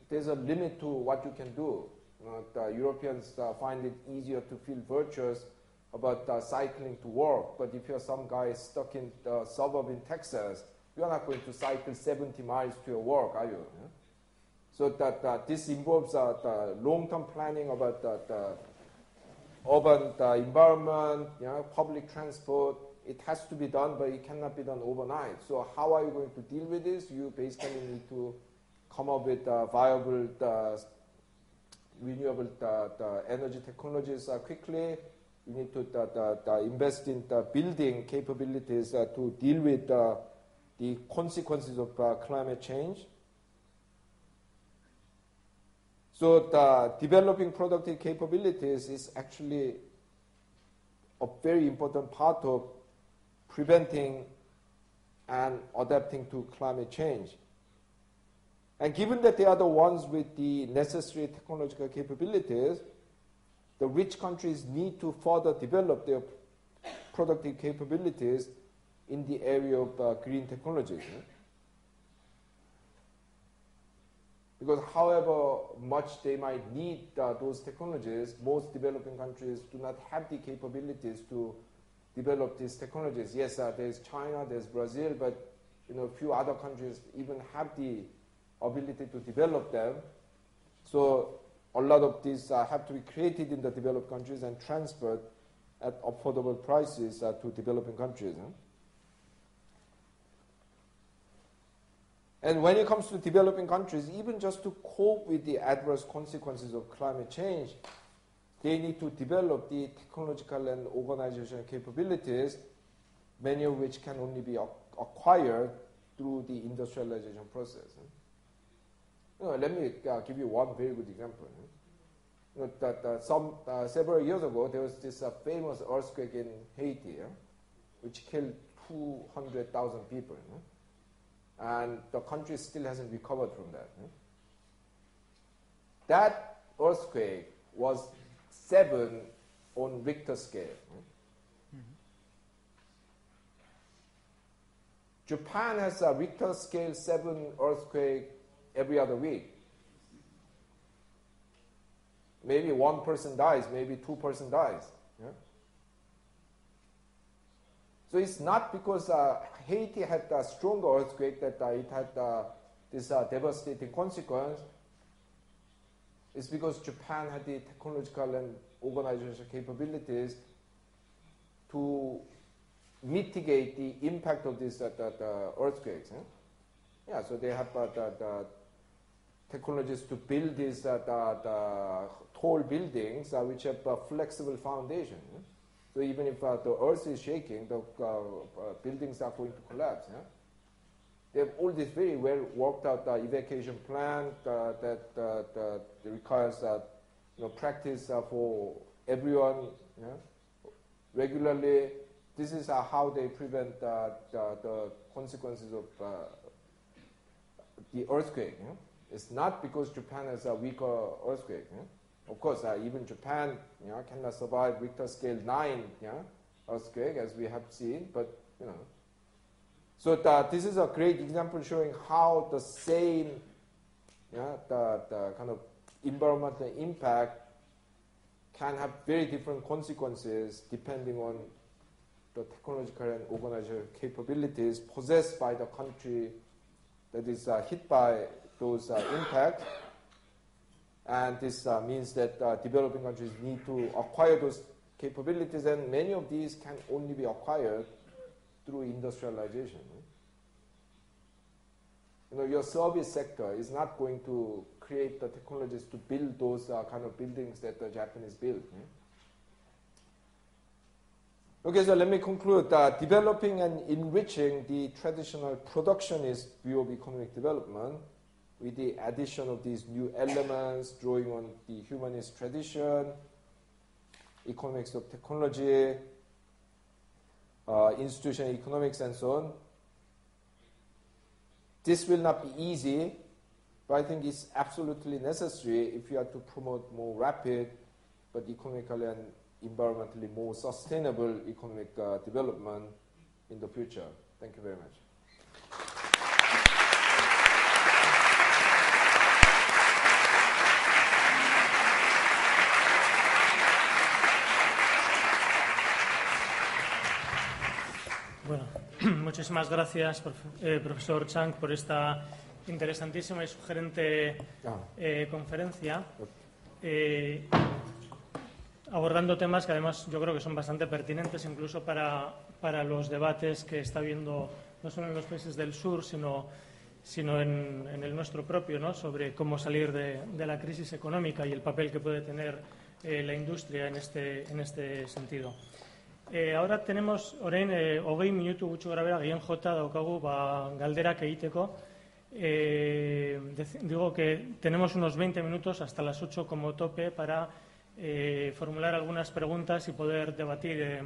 there's a limit to what you can do. You know, the Europeans uh, find it easier to feel virtuous about uh, cycling to work, but if you're some guy stuck in the suburb in Texas, you're not going to cycle 70 miles to your work, are you? Yeah? So that uh, this involves uh, long-term planning about the urban environment, you know, public transport. It has to be done, but it cannot be done overnight. So how are you going to deal with this? You basically need to come up with viable renewable energy technologies uh, quickly. You need to invest in the building capabilities uh, to deal with uh, the consequences of climate change. So the developing productive capabilities is actually a very important part of preventing and adapting to climate change. And given that they are the ones with the necessary technological capabilities, the rich countries need to further develop their productive capabilities in the area of uh, green technologies. Because however much they might need uh, those technologies, most developing countries do not have the capabilities to develop these technologies. Yes, uh, there's China, there's Brazil, but you know, few other countries even have the ability to develop them. So a lot of these uh, have to be created in the developed countries and transferred at affordable prices uh, to developing countries. And when it comes to developing countries, even just to cope with the adverse consequences of climate change, they need to develop the technological and organizational capabilities, many of which can only be acquired through the industrialization process. You know, let me uh, give you one very good example. You know, that, uh, some, uh, several years ago, there was this uh, famous earthquake in Haiti, which killed 200,000 people. You know? And the country still hasn't recovered from that. Hmm? That earthquake was seven on Richter scale. Hmm? Japan has a Richter scale seven earthquake every other week. Maybe one person dies, maybe two person dies. Yeah? So it's not because uh, Haiti had a strong earthquake that uh, it had uh, this devastating consequence. It's because Japan had the technological and organizational capabilities to mitigate the impact of these uh, earthquakes. Eh? Yeah, so they have uh, the, the, technologies to build these uh, the, tall buildings which have a flexible foundation. Eh? So even if uh, the earth is shaking, the uh, uh, buildings are going to collapse. Yeah? They have all this very well worked out evacuation plan that, that requires you know, practice for everyone yeah? regularly. this is uh, how they prevent uh, the, the, consequences of uh, the earthquake. Know? It's not because Japan has a weaker earthquake. Know? Of course, uh, even Japan you know, cannot survive Richter scale 9 you know, earthquake, as we have seen, but you know. So the, this is a great example showing how the same you know, the, the kind of environmental impact can have very different consequences depending on the technological and organizational capabilities possessed by the country that is uh, hit by those uh, impacts. And this uh, means that uh, developing countries need to acquire those capabilities, and many of these can only be acquired through industrialization. You know, your service sector is not going to create the technologies to build those uh, kind of buildings that the Japanese built. Okay, so let me conclude. Uh, developing and enriching the traditional productionist view of economic development with the addition of these new elements, drawing on the humanist tradition, economics of technology, uh, institutional economics, and so on. This will not be easy, but I think it's absolutely necessary if you are to promote more rapid but economically and environmentally more sustainable economic uh, development in the future. Thank you very much. Bueno, muchísimas gracias, eh, profesor Chang, por esta interesantísima y sugerente ah. eh, conferencia, eh, abordando temas que además yo creo que son bastante pertinentes incluso para, para los debates que está habiendo no solo en los países del sur, sino, sino en, el nuestro propio, ¿no? sobre cómo salir de, de, la crisis económica y el papel que puede tener eh, la industria en este, en este sentido. Ahora tenemos, orain, eh, hogei minutu gutxu gara bera, gehien jota daukagu ba, galderak egiteko. Eh, digo que tenemos unos 20 minutos hasta las 8 como tope para eh, formular algunas preguntas y poder debatir eh,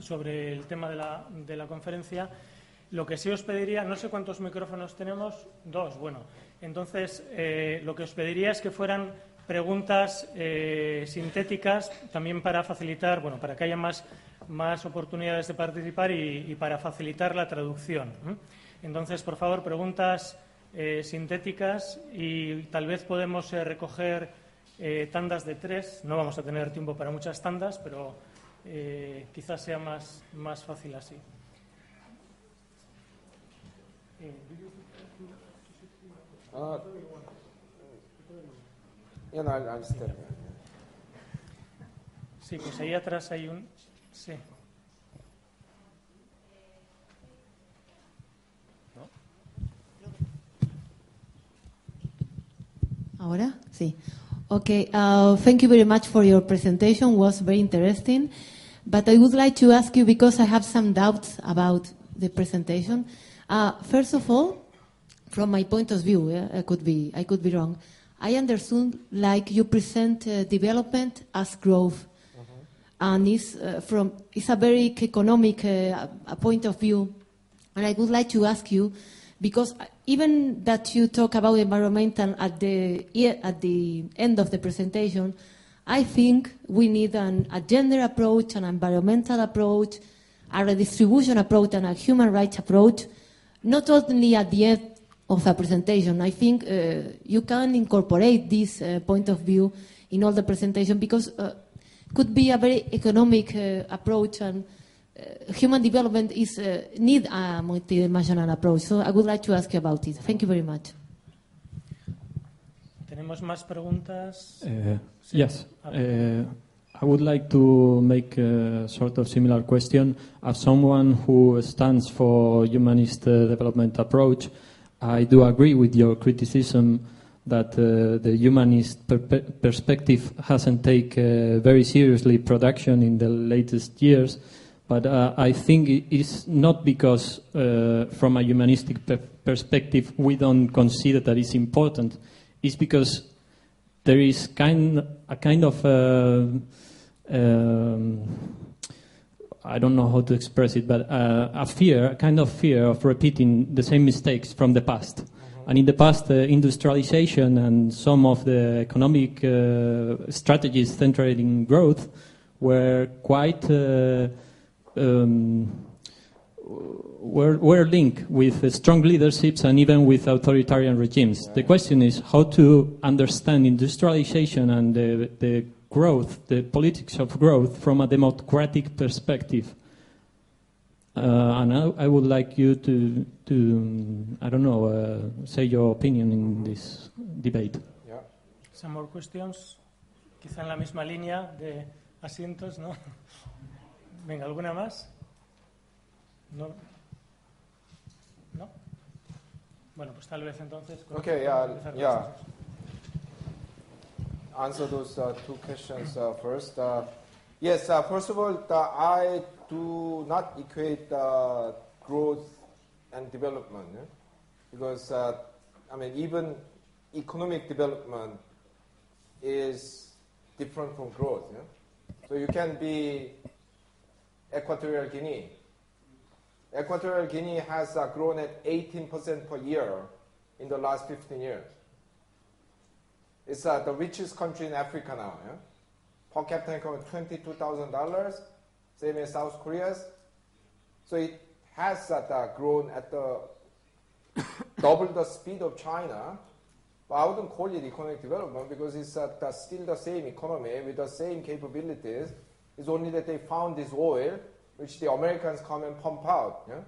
sobre el tema de la, de la, conferencia. Lo que sí os pediría, no sé cuántos micrófonos tenemos, dos, bueno. Entonces, lo que os pediría es que fueran preguntas sintéticas también para facilitar, bueno, para que haya más, más oportunidades de participar y, y para facilitar la traducción. Entonces, por favor, preguntas eh, sintéticas y tal vez podemos eh, recoger eh, tandas de tres. No vamos a tener tiempo para muchas tandas, pero quizás sea más, más fácil así. Uh, sí, pues ahí atrás hay un. Sí. Ahora? Sí. Okay, uh, thank you very much for your presentation. It was very interesting. But I would like to ask you, because I have some doubts about the presentation. Uh, first of all, from my point of view, yeah, I could be, I could be wrong. I understood like you present uh, development as growth, mm-hmm. and it's uh, from it's a very economic uh, point of view. And I would like to ask you, because even that you talk about environmental at the at the end of the presentation, I think we need an, a gender approach, an environmental approach, a redistribution approach, and a human rights approach, not only at the end of a presentation. I think uh, you can incorporate this uh, point of view in all the presentation because uh, could be a very economic uh, approach and uh, human development is uh, need a multidimensional approach. So I would like to ask you about it. Thank you very much. ¿Tenemos más preguntas? Uh, sí. Yes. Uh, I would like to make a sort of similar question. As someone who stands for humanist uh, development approach, I do agree with your criticism that uh, the humanist per perspective hasn't taken very seriously production in the latest years but uh, I think it's not because, uh, from a humanistic per perspective, we don't consider that it's important. It's because there is kind a kind of uh, um, I don't know how to express it, but uh, a fear, a kind of fear of repeating the same mistakes from the past. Mm-hmm. And in the past, uh, industrialization and some of the economic uh, strategies centered in growth were quite uh, um, were, were linked with strong leaderships and even with authoritarian regimes. The question is how to understand industrialization and the, the growth, the politics of growth, from a democratic perspective. Uh, and I, I, would like you to, to I don't know, uh, say your opinion in this debate. Yeah. Some more questions, quizá en la misma línea de asientos, ¿no? Venga, ¿alguna más? No. ¿No? Bueno, pues tal vez entonces. Okay, yeah, yeah. Answer those uh, two questions uh, first. Uh, yes, first of all, I do not equate growth and development because I mean even economic development is different from growth. So you can be Equatorial Guinea. Equatorial Guinea has grown at 18% per year in the last 15 years. It's uh, the richest country in Africa now. Yeah? Per capita income $22,000, same as South Korea's. So it has uh, grown at the double the speed of China. But I wouldn't call it economic development because it's uh, still the same economy with the same capabilities. It's only that they found this oil, which the Americans come and pump out. Yeah?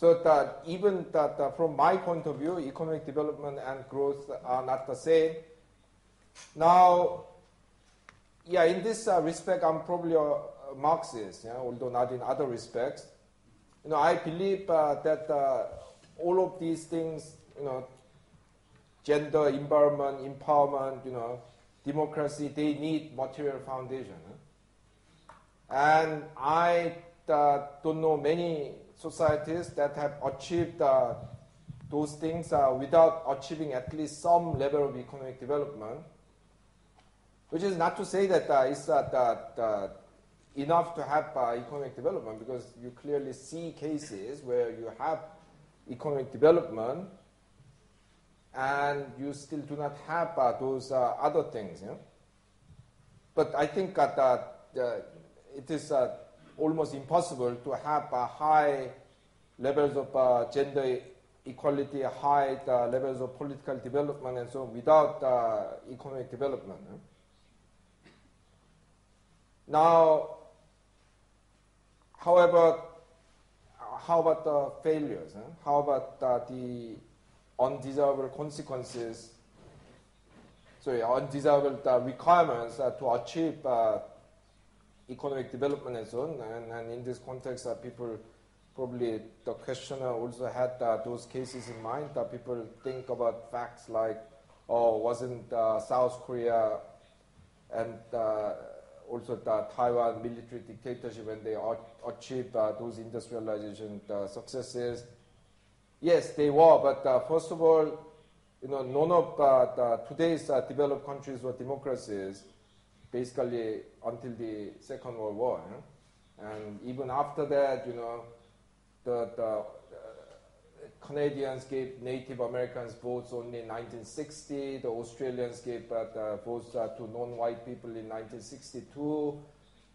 So that even that uh, from my point of view, economic development and growth are not the same. Now, yeah, in this uh, respect, I'm probably a, Marxist, yeah, although not in other respects. You know, I believe uh, that uh, all of these things, you know, gender, environment, empowerment, you know, democracy, they need material foundation. And I uh, don't know many societies that have achieved uh, those things uh, without achieving at least some level of economic development. Which is not to say that uh, it's uh, enough to have uh, economic development because you clearly see cases where you have economic development and you still do not have those other things. Yeah? But I think that it is almost impossible to have high levels of uh, gender equality, high uh, levels of political development, and so on without economic development. Now, however, how about the failures? Huh? How about uh, the undesirable consequences? Sorry, undesirable uh, requirements uh, to achieve economic development and so on. And, and in this context, uh, people probably the questioner also had uh, those cases in mind. That people think about facts like, oh, wasn't uh, South Korea and uh, also the Taiwan military dictatorship when they achieved uh, those industrialization uh, successes? Yes, they were, but first of all, you know, none of today's developed countries were democracies basically until the Second World War. And even after that, you know, the, the uh, Canadians gave Native Americans votes only in 1960. The Australians gave uh, votes uh, to non-white people in 1962.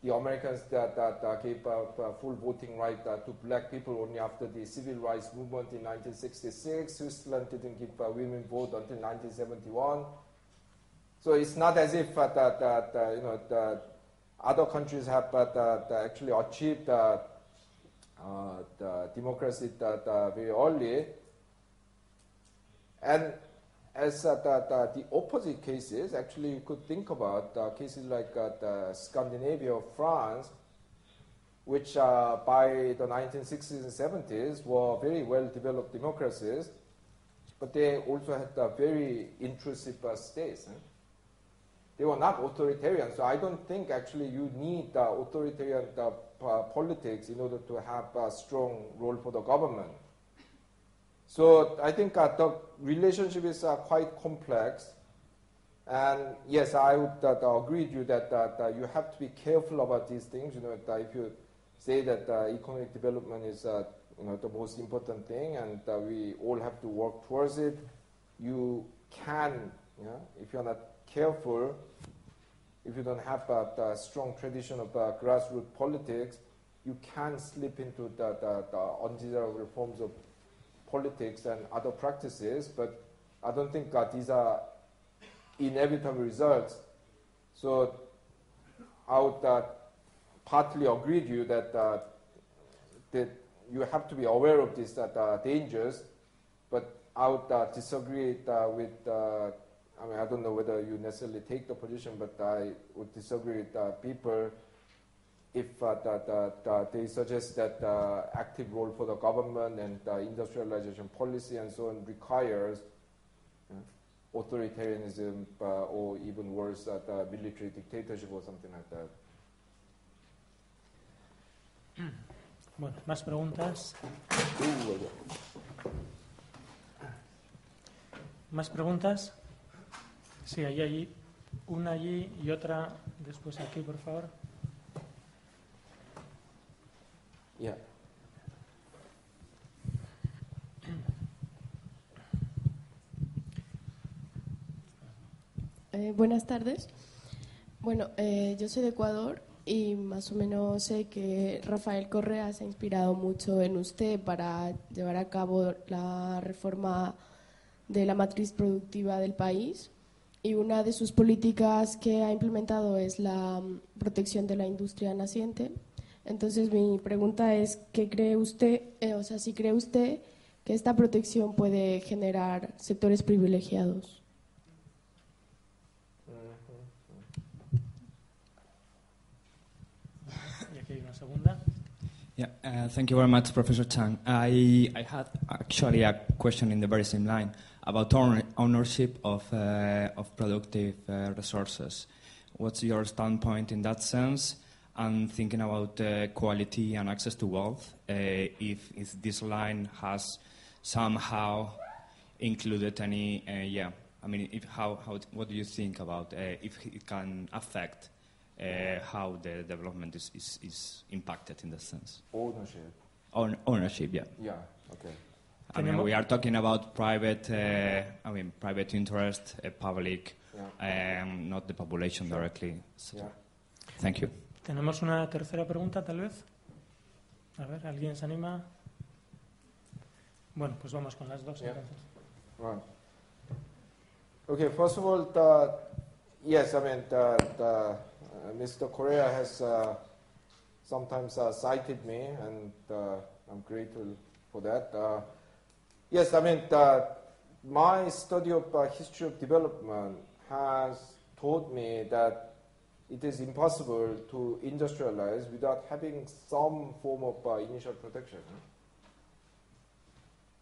The Americans that, that gave full voting right to black people only after the civil rights movement in 1966. Switzerland didn't give women vote until 1971. So it's not as if uh, that uh, you know the other countries have uh, actually achieved uh, the democracy that very early. And as the, the, the, opposite cases, actually you could think about cases like the Scandinavia or France, which uh, by the 1960s and 70s were very well developed democracies, but they also had very intrusive uh, states. Eh? They were not authoritarian, so I don't think actually you need the authoritarian uh, politics in order to have a strong role for the government. So I think uh, the relationship is uh, quite complex. And yes, I would uh, agree with you that, that you have to be careful about these things. You know, if you say that economic development is you know, the most important thing and we all have to work towards it, you can, you know, if you're not careful, if you don't have a, a strong tradition of uh, grassroots politics, you can slip into the, the, the, undesirable forms of politics and other practices. But I don't think that these are inevitable results. So I would uh, partly agree with you that, uh, that you have to be aware of these uh, dangers, but I would uh, disagree uh, with I mean, I don't know whether you necessarily take the position, but I would disagree with uh, people if uh, that, that they suggest that uh, active role for the government and industrialization policy and so on requires authoritarianism uh, or even worse, uh, military dictatorship or something like that. Bueno, más preguntas. ¿Más preguntas? Sí, ahí, allí. Una allí y otra después aquí, por favor. Yeah. Eh, buenas tardes. Bueno, eh, yo soy de Ecuador y más o menos sé que Rafael Correa se ha inspirado mucho en usted para llevar a cabo la reforma de la matriz productiva del país y una de sus políticas que ha implementado es la mm, protección de la industria naciente. Entonces mi pregunta es, ¿qué cree usted, eh, o sea, si cree usted que esta protección puede generar sectores privilegiados? Y aquí hay una segunda. Yeah, uh, thank you very much, Professor Chang. I, I had actually a question in the very same line. About ownership of, uh, of productive uh, resources. What's your standpoint in that sense? And thinking about uh, quality and access to wealth, uh, if, if this line has somehow included any, uh, yeah, I mean, if, how, how, what do you think about uh, if it can affect how the development is, is, is impacted in that sense? Ownership. Own, ownership, yeah. Yeah, okay. I mean, we are talking about private, uh, I mean, private interest, uh, public, yeah. um, not the population directly. So, yeah. Thank you. Tenemos una tercera pregunta, tal vez. A ver, ¿alguien se anima? Bueno, pues vamos con las dos yeah. entonces. Right. Okay, first of all, the, yes, I mean, the, the, uh, Mr. Correa has uh, sometimes uh, cited me, and uh, I'm grateful for that. Yes, I mean, the, my study of uh, history of development has taught me that it is impossible to industrialize without having some form of uh, initial protection.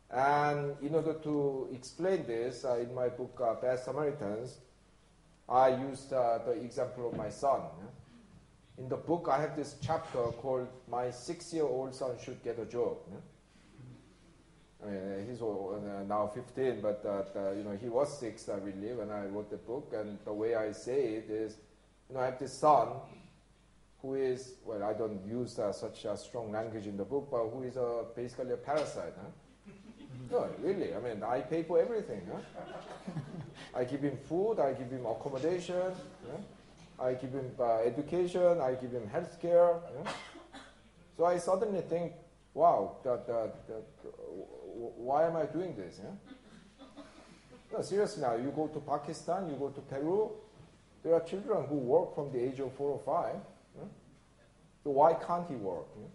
And in order to explain this, uh, in my book, uh, Bad Samaritans, I used uh, the example of my son. In the book, I have this chapter called My Six Year Old Son Should Get a Job. I mean, he's uh, now 15, but uh, you know he was six, I believe, when I wrote the book. And the way I say it is, you know, I have this son who is well, I don't use uh, such a strong language in the book, but who is a, basically a parasite. Huh? no, really. I mean, I pay for everything. Huh? I give him food, I give him accommodation, I give him uh, education, I give him health care. So I suddenly think, wow, that, that, that why am I doing this? Yeah? No, seriously now, you go to Pakistan, you go to Peru, there are children who work from the age of four or five. Yeah? So why can't he work? Yeah?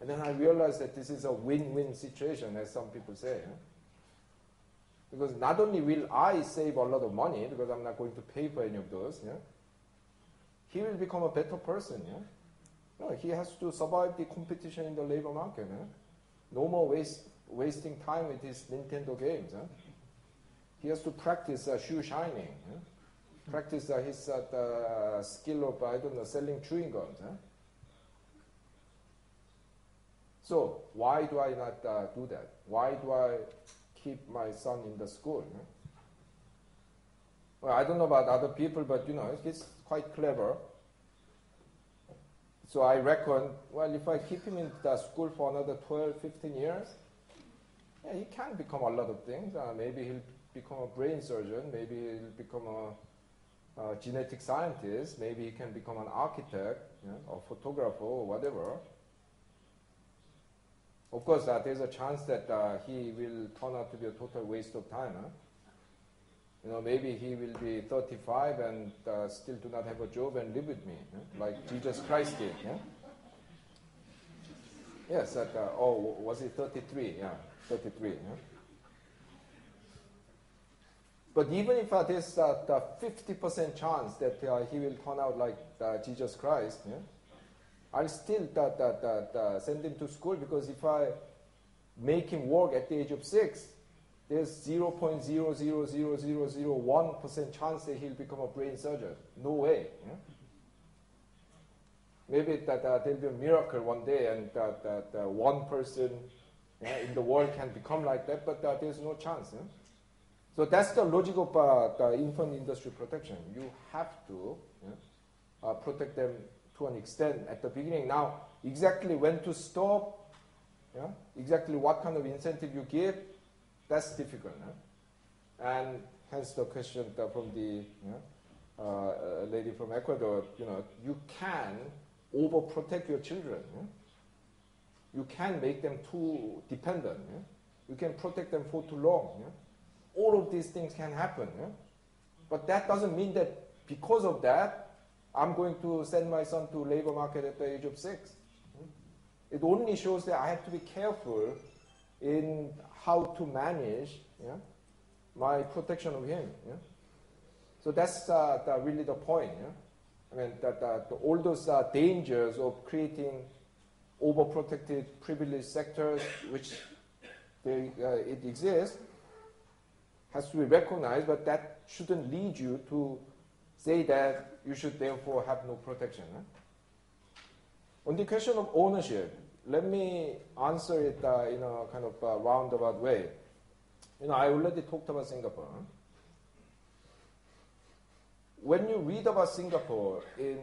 And then I realized that this is a win-win situation, as some people say. Yeah? Because not only will I save a lot of money, because I'm not going to pay for any of those, he will become a better person. No, he has to survive the competition in the labor market. No more waste, wasting time with his Nintendo games. Huh? He has to practice uh, shoe shining, huh? practice uh, his uh, skill of, I don't know, selling chewing gums. Huh? So, why do I not uh, do that? Why do I keep my son in the school? Well, I don't know about other people, but you know, he's quite clever. So I reckon, well, if I keep him in the school for another 12, 15 years, yeah, he can become a lot of things. Uh, maybe he'll become a brain surgeon. Maybe he'll become a, a genetic scientist. Maybe he can become an architect, know, or photographer, or whatever. Of course, uh, there's a chance that uh, he will turn out to be a total waste of time. Huh? You know, maybe he will be 35 and uh, still do not have a job and live with me, yeah? like Jesus Christ did. Yeah? Yes, at, uh, oh, was it 33? Yeah, 33. Yeah? But even if uh, there's a 50% chance that uh, he will turn out like uh, Jesus Christ, yeah? I'll still send him to school because if I make him work at the age of six, there's 0.00001% chance that he'll become a brain surgeon. No way. Yeah? Maybe that uh, there'll be a miracle one day and that, that uh, one person yeah, in the world can become like that, but uh, there's no chance. Yeah? So that's the logic of uh, the infant industry protection. You have to uh, protect them to an extent at the beginning. Now, exactly when to stop, exactly what kind of incentive you give, that's difficult. And hence the question from the uh, lady from Ecuador, you know, you can overprotect your children. You can make them too dependent. You can protect them for too long. All of these things can happen. But that doesn't mean that because of that, I'm going to send my son to labor market at the age of six. It only shows that I have to be careful in how to manage my protection of him. So that's uh, the, really the point. I mean, that, that all those uh, dangers of creating overprotected, privileged sectors, which they, uh, it exists, has to be recognized, but that shouldn't lead you to say that you should therefore have no protection. On the question of ownership, let me answer it uh, in a kind of uh, roundabout way. You know, I already talked about Singapore. When you read about Singapore in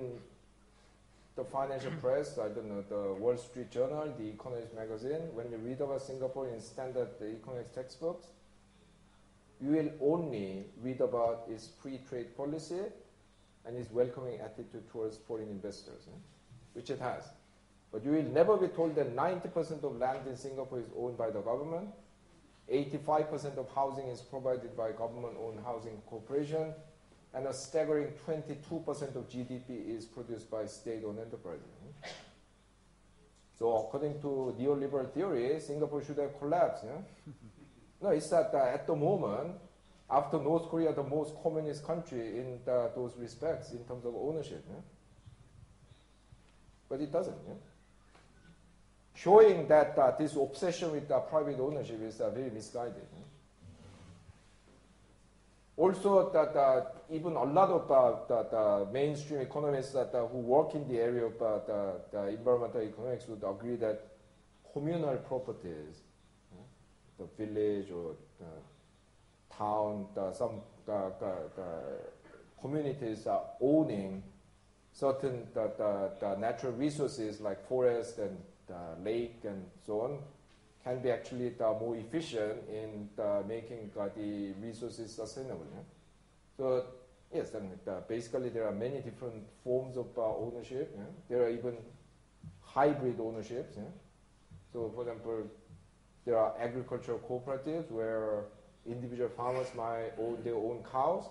the financial press, I don't know, the Wall Street Journal, the Economist magazine, when you read about Singapore in standard economics textbooks, you will only read about its free trade policy and its welcoming attitude towards foreign investors, eh? which it has. But you will never be told that 90% of land in Singapore is owned by the government, 85% of housing is provided by government-owned housing corporation, and a staggering 22% of GDP is produced by state-owned enterprises. So according to neoliberal theory, Singapore should have collapsed. Yeah? no, it's that uh, at the moment, after North Korea, the most communist country in the, those respects in terms of ownership. Yeah? But it doesn't. Yeah? showing that uh, this obsession with uh, private ownership is uh, very misguided. Also, that uh, even a lot of uh, the, mainstream economists that, uh, who work in the area of uh, the, the, environmental economics would agree that communal properties, hmm, the village or the town, some communities are owning certain the, natural resources like forest and the lake and so on can be actually the more efficient in the making the resources sustainable. Yeah? So yes, and basically there are many different forms of uh, ownership. Yeah? There are even hybrid ownerships. Yeah? So for example, there are agricultural cooperatives where individual farmers might own their own cows,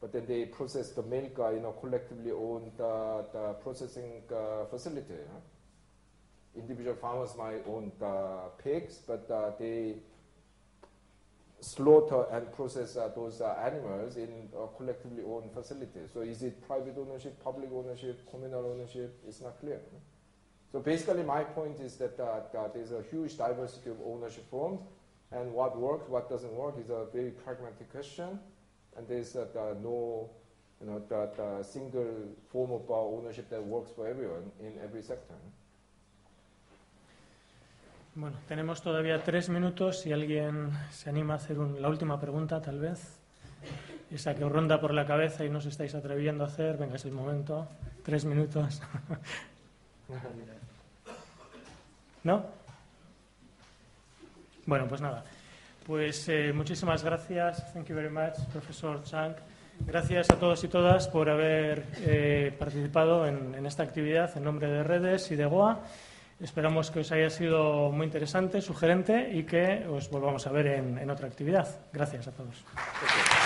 but then they process the milk uh, in a collectively owned uh, the processing uh, facility. Individual farmers might own the pigs, but uh, they slaughter and process uh, those uh, animals in collectively owned facilities. So is it private ownership, public ownership, communal ownership? It's not clear. So basically my point is that, that there's a huge diversity of ownership forms and what works, what doesn't work is a very pragmatic question and there's uh, no you know, that, uh, single form of uh, ownership that works for everyone in every sector. Bueno, tenemos todavía tres minutos. Si alguien se anima a hacer un, la última pregunta, tal vez. esa que os ronda por la cabeza y no os estáis atreviendo a hacer, venga, es el momento. Tres minutos. ¿No? Bueno, pues nada. Pues eh, muchísimas gracias. Thank you very much, profesor Chang. Gracias a todos y todas por haber eh, participado en, en, esta actividad en nombre de Redes y de Goa. Esperamos que os haya sido muy interesante, sugerente y que os volvamos a ver en, otra actividad. Gracias a todos.